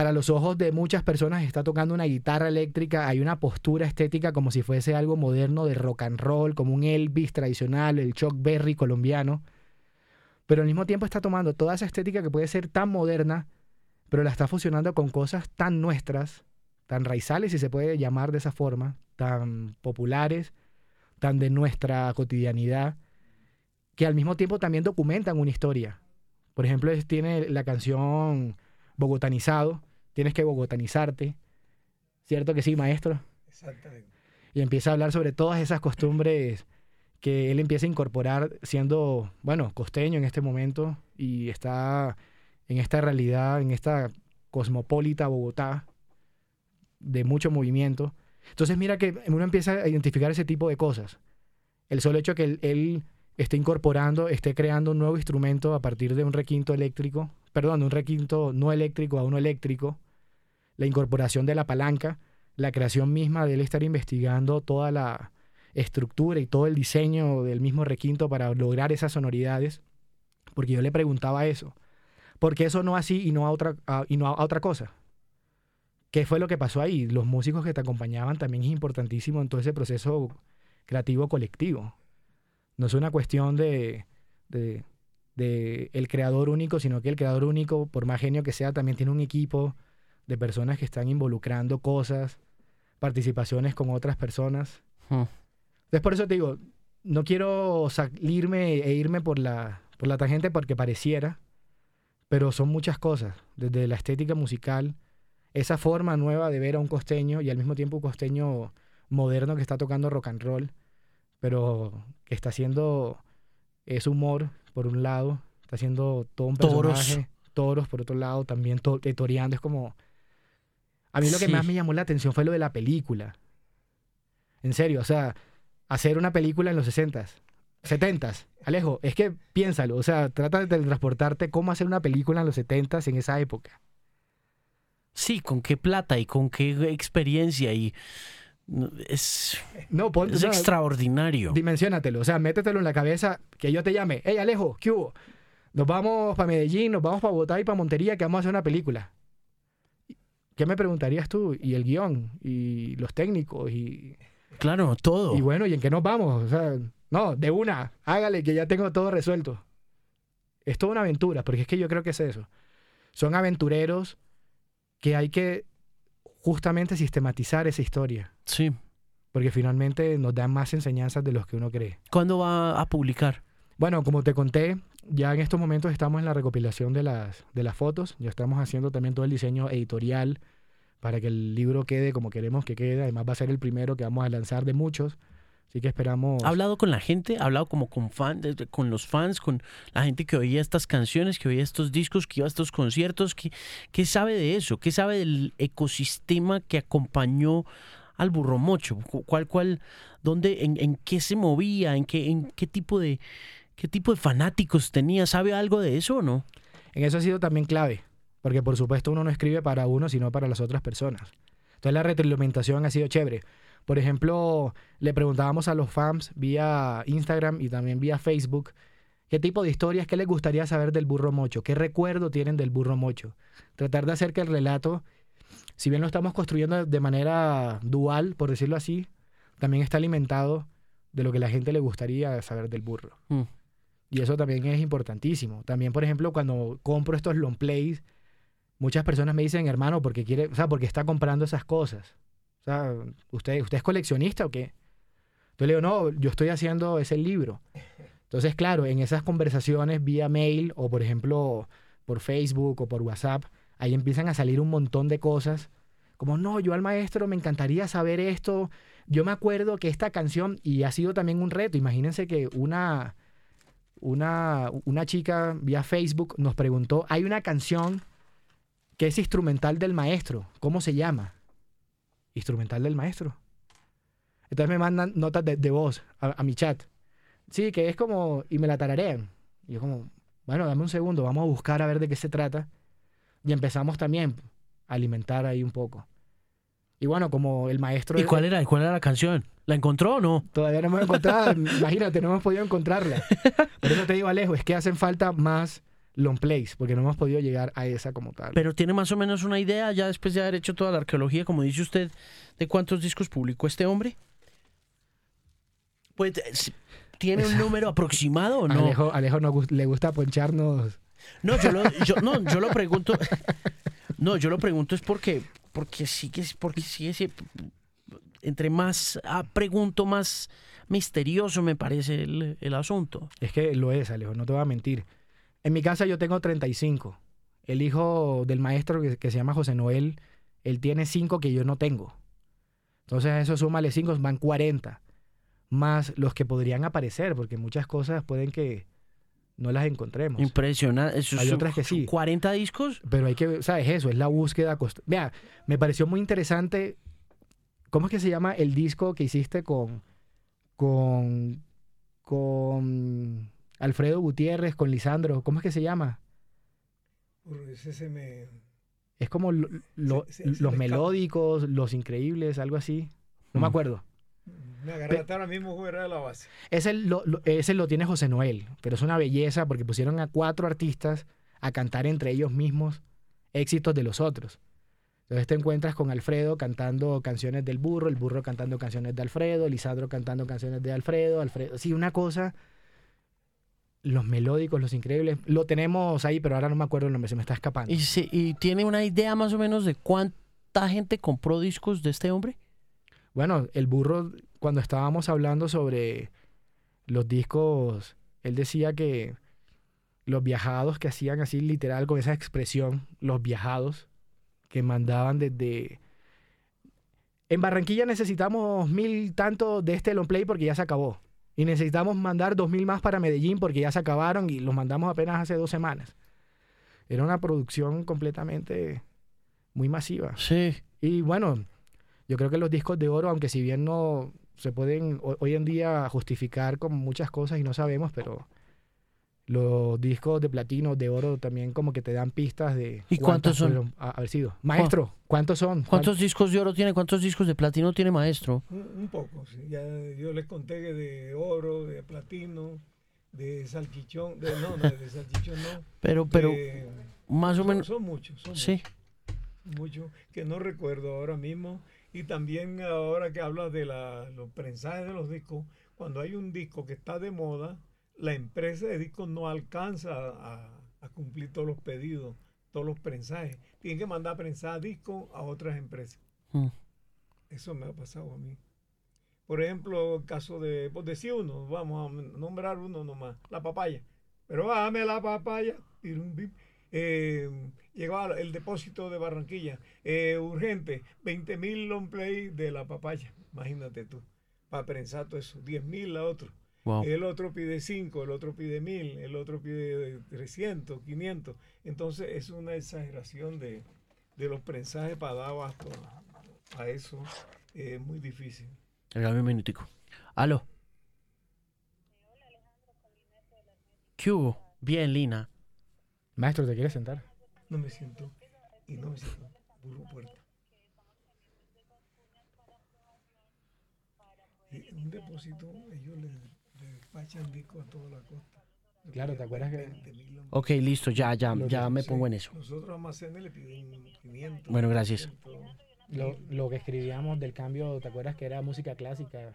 para los ojos de muchas personas está tocando una guitarra eléctrica, hay una postura estética como si fuese algo moderno de rock and roll, como un Elvis tradicional, el Chuck Berry colombiano. Pero al mismo tiempo está tomando toda esa estética que puede ser tan moderna, pero la está fusionando con cosas tan nuestras, tan raizales, si se puede llamar de esa forma, tan populares, tan de nuestra cotidianidad, que al mismo tiempo también documentan una historia. Por ejemplo, es- tiene la canción bogotanizado, tienes que bogotanizarte. ¿Cierto que sí, maestro? Exactamente. Y empieza a hablar sobre todas esas costumbres que él empieza a incorporar siendo, bueno, costeño en este momento y está en esta realidad, en esta cosmopolita Bogotá de mucho movimiento. Entonces mira que uno empieza a identificar ese tipo de cosas. El solo hecho que él, él esté incorporando, esté creando un nuevo instrumento a partir de un requinto eléctrico, perdón, de un requinto no eléctrico a uno eléctrico, la incorporación de la palanca, la creación misma de él estar investigando toda la estructura y todo el diseño del mismo requinto para lograr esas sonoridades, porque yo le preguntaba eso, ¿por qué eso no así y no a otra, y no a otra cosa? ¿Qué fue lo que pasó ahí? Los músicos que te acompañaban también es importantísimo en todo ese proceso creativo colectivo. No es una cuestión de, de, de el creador único, sino que el creador único, por más genio que sea, también tiene un equipo de personas que están involucrando cosas, participaciones con otras personas. Hmm. Entonces, por eso te digo, no quiero salirme e irme por la, por la tangente porque pareciera, pero son muchas cosas, desde la estética musical, esa forma nueva de ver a un costeño y al mismo tiempo un costeño moderno que está tocando rock and roll, pero que está haciendo es humor por un lado, está haciendo todo un personaje, toros por otro lado, también to- eh, toreando, es como... A mí lo que Sí. más me llamó la atención fue lo de la película. En serio, o sea, hacer una película en los 60s, 70s. Alejo, es que piénsalo, o sea, trata de transportarte cómo hacer una película en los 70s en esa época. Sí, con qué plata y con qué experiencia y Es, No, ponte, es o sea, extraordinario. dimensiónatelo, o sea, métetelo en la cabeza, que yo te llame, hey Alejo, ¿qué hubo? Nos vamos para Medellín, nos vamos para Bogotá y para Montería, que vamos a hacer una película. ¿Qué me preguntarías tú? Y el guion, y los técnicos, y, Claro, todo. y bueno, ¿y en qué nos vamos? O sea, no, de una, hágale, que ya tengo todo resuelto. Es toda una aventura, porque es que yo creo que es eso. Son aventureros que hay que justamente sistematizar esa historia, Sí. porque finalmente nos dan más enseñanzas de los que uno cree. ¿Cuándo va a publicar? Bueno, como te conté, ya en estos momentos estamos en la recopilación de las, de las fotos. Ya estamos haciendo también todo el diseño editorial para que el libro quede como queremos que quede. Además va a ser el primero que vamos a lanzar de muchos. Así que esperamos... ¿Ha hablado con la gente? ¿Ha hablado como con, fan, con los fans, con la gente que oía estas canciones, que oía estos discos, que iba a estos conciertos? ¿Qué, qué sabe de eso? ¿Qué sabe del ecosistema que acompañó al burro mocho? Cu- ¿Cuál, cuál, dónde, en, en qué se movía? ¿En qué, en qué tipo de, qué tipo de fanáticos tenía? ¿Sabe algo de eso o no? En eso ha sido también clave, porque por supuesto uno no escribe para uno, sino para las otras personas. Entonces la retroalimentación ha sido chévere. Por ejemplo, le preguntábamos a los fans vía Instagram y también vía Facebook qué tipo de historias, qué les gustaría saber del burro mocho, qué recuerdo tienen del burro mocho. Tratar de hacer que el relato, si bien lo estamos construyendo de manera dual, por decirlo así, también está alimentado de lo que la gente le gustaría saber del burro. Mm. Y eso también es importantísimo. También, por ejemplo, cuando compro estos long plays, muchas personas me dicen, hermano, porque quiere, o sea, porque está comprando esas cosas. O sea, ¿usted, ¿usted es coleccionista o qué? Entonces le digo, no, yo estoy haciendo ese libro. Entonces, claro, en esas conversaciones vía mail o, por ejemplo, por Facebook o por WhatsApp, ahí empiezan a salir un montón de cosas. Como, no, yo al maestro me encantaría saber esto. Yo me acuerdo que esta canción, y ha sido también un reto, imagínense que una, una, una chica vía Facebook nos preguntó, hay una canción que es instrumental del maestro, ¿cómo se llama? Instrumental del maestro. Entonces me mandan notas de, de voz a, a mi chat. Sí, que es como, y me la tararean. Y yo como, bueno, dame un segundo, vamos a buscar a ver de qué se trata. Y empezamos también a alimentar ahí un poco. Y bueno, como el maestro... ¿Y cuál era, cuál era la canción? ¿La encontró o no? Todavía no hemos encontrado, imagínate, no hemos podido encontrarla. Por eso te digo, Alejo, es que hacen falta más long plays, porque no hemos podido llegar a esa como tal. Pero tiene más o menos una idea, ya después de haber hecho toda la arqueología, como dice usted, de cuántos discos publicó este hombre. Pues, eh, ¿tiene un número aproximado o no? Alejo, Alejo no le gusta poncharnos. No, yo lo, yo, no, yo lo pregunto. No, yo lo pregunto es porque, porque sí que porque sí es, entre más ah, pregunto, más misterioso me parece el, el asunto. Es que lo es, Alejo, no te voy a mentir. En mi casa yo tengo 35. El hijo del maestro que, que se llama José Noel, él tiene 5 que yo no tengo. Entonces eso súmale 5, van 40. Más los que podrían aparecer, porque muchas cosas pueden que no las encontremos. Impresionante. Eso Hay son- otras que sí. 40 discos. Pero hay que, ¿sabes? Eso, es la búsqueda. cost- Vea, me pareció muy interesante. ¿Cómo es que se llama el disco que hiciste con. con. con. Alfredo Gutiérrez, con Lisandro? ¿Cómo es que se llama? Ese se me... Es como lo- lo- Se- se- se me los melódicos, los increíbles, algo así. No me Mm. acuerdo. Me agarraste ahora mismo fuera de la base. Ese lo, lo- ese lo tiene José Noel, pero es una belleza porque pusieron a cuatro artistas a cantar entre ellos mismos éxitos de los otros. Entonces te encuentras con Alfredo cantando canciones del burro, el burro cantando canciones de Alfredo, Lisandro cantando canciones de Alfredo, Alfredo. Sí, una cosa. Los melódicos, los increíbles. Lo tenemos ahí, pero ahora no me acuerdo el nombre, se me está escapando. Y, se- y tiene una idea más o menos de cuánta gente compró discos de este hombre. Bueno, el burro, cuando estábamos hablando sobre los discos, él decía que los viajados que hacían así literal con esa expresión, los viajados que mandaban desde... En Barranquilla necesitamos mil tanto de este long play porque ya se acabó. Y necesitamos mandar dos mil más para Medellín porque ya se acabaron y los mandamos apenas hace dos semanas. Era una producción completamente muy masiva. Sí. Y bueno, yo creo que los discos de oro, aunque si bien no se pueden ho- hoy en día justificar con muchas cosas y no sabemos, pero Los discos de platino, de oro, también como que te dan pistas de ¿Y cuántos son? a- haber sido. Maestro, ¿cuántos son? ¿Cuántos discos de oro tiene? ¿Cuántos discos de platino tiene maestro? Un, un poco, sí. Ya yo les conté que de oro, de platino, de salchichón, de, no, no, de salchichón no. Pero, pero, de- más o son- menos. Son muchos, son Sí. muchos, muchos, que no recuerdo ahora mismo. Y también ahora que hablas de la, los prensajes de los discos, cuando hay un disco que está de moda, la empresa de discos no alcanza a, a cumplir todos los pedidos, todos los prensajes. Tienen que mandar prensar discos a otras empresas. Mm. Eso me ha pasado a mí. Por ejemplo, el caso de, por decir uno, vamos a nombrar uno nomás, la papaya. Pero dame la papaya. Eh, llegó el depósito de Barranquilla. Eh, urgente, 20 mil long play de la papaya. Imagínate tú. Para prensar todo eso. 10 mil la otro. Wow. El otro pide 5, el otro pide 1000, el otro pide 300, 500. Entonces es una exageración de, de los prensajes para dar abasto a eso. Es muy difícil. Regálame un minutico. Aló. ¿Qué hubo? Bien, Lina. Maestro, ¿te quieres sentar? No me siento. Y no me siento. Burro puerta. Y un depósito, ellos le, le despachan discos a toda la costa. Claro, ¿te acuerdas que- 20.000 hombres. Ok, listo, ya, ya, Lo ya que- me Sí, pongo en eso. Nosotros a almacenes le piden 500. Bueno, gracias. 600. Lo, lo que escribíamos del cambio, ¿te acuerdas que era música clásica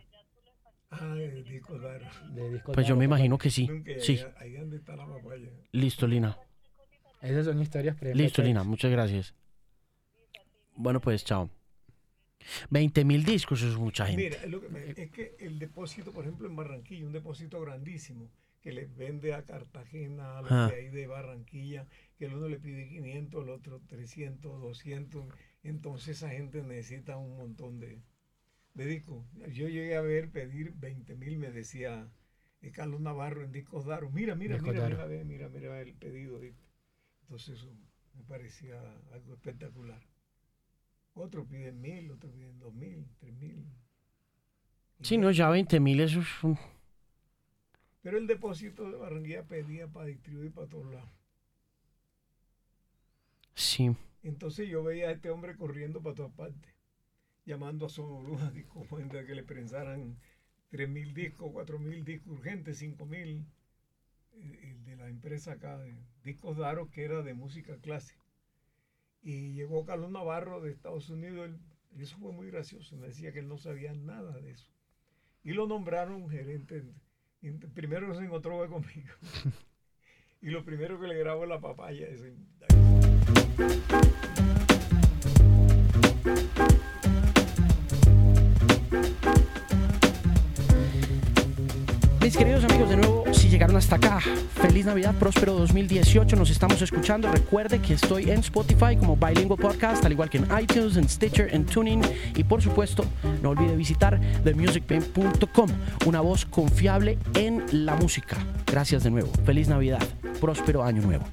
Ah, el disco raro. de disco Pues yo raro, me ¿te imagino que sí. Sí, Ahí, ahí donde está la papaya. listo, Lina. Esas son historias pre Listo, Lina, muchas gracias. Bueno, pues chao. 20 mil discos, eso es mucha gente. Mira, es, lo que me- es que el depósito, por ejemplo, en Barranquilla, un depósito grandísimo, que les vende a Cartagena, a los Ah. de ahí de Barranquilla, que el uno le pide 500, el otro 300, 200. Entonces esa gente necesita un montón de, de discos. Yo llegué a ver pedir 20 mil, me decía eh, Carlos Navarro en Discos Daro. Mira, mira, mira, mira, mira, mira el pedido. Entonces eso me parecía algo espectacular. Otros piden mil, otros piden dos mil, tres mil. Sí, no, ya 20 mil, eso es un... Pero el depósito de Barranquilla pedía para distribuir para todos lados. Sí. Entonces yo veía a este hombre corriendo para todas partes, llamando a como gente que le prensaran 3.000 discos, 4.000 discos urgentes, 5.000. El, el de la empresa acá, de Discos Daro, que era de música clásica. Y llegó Carlos Navarro de Estados Unidos, él- eso fue muy gracioso, me decía que él no sabía nada de eso. Y lo nombraron gerente. Primero se encontró conmigo. y lo primero que le grabo es la papaya. Mis queridos amigos, de nuevo, si llegaron hasta acá, feliz Navidad, próspero 2018. Nos estamos escuchando. Recuerde que estoy en Spotify como Bilingual Podcast, al igual que en iTunes, en Stitcher, en Tuning. Y por supuesto, no olvide visitar themusicpain.com, una voz confiable en la música. Gracias de nuevo. Feliz Navidad, próspero año nuevo.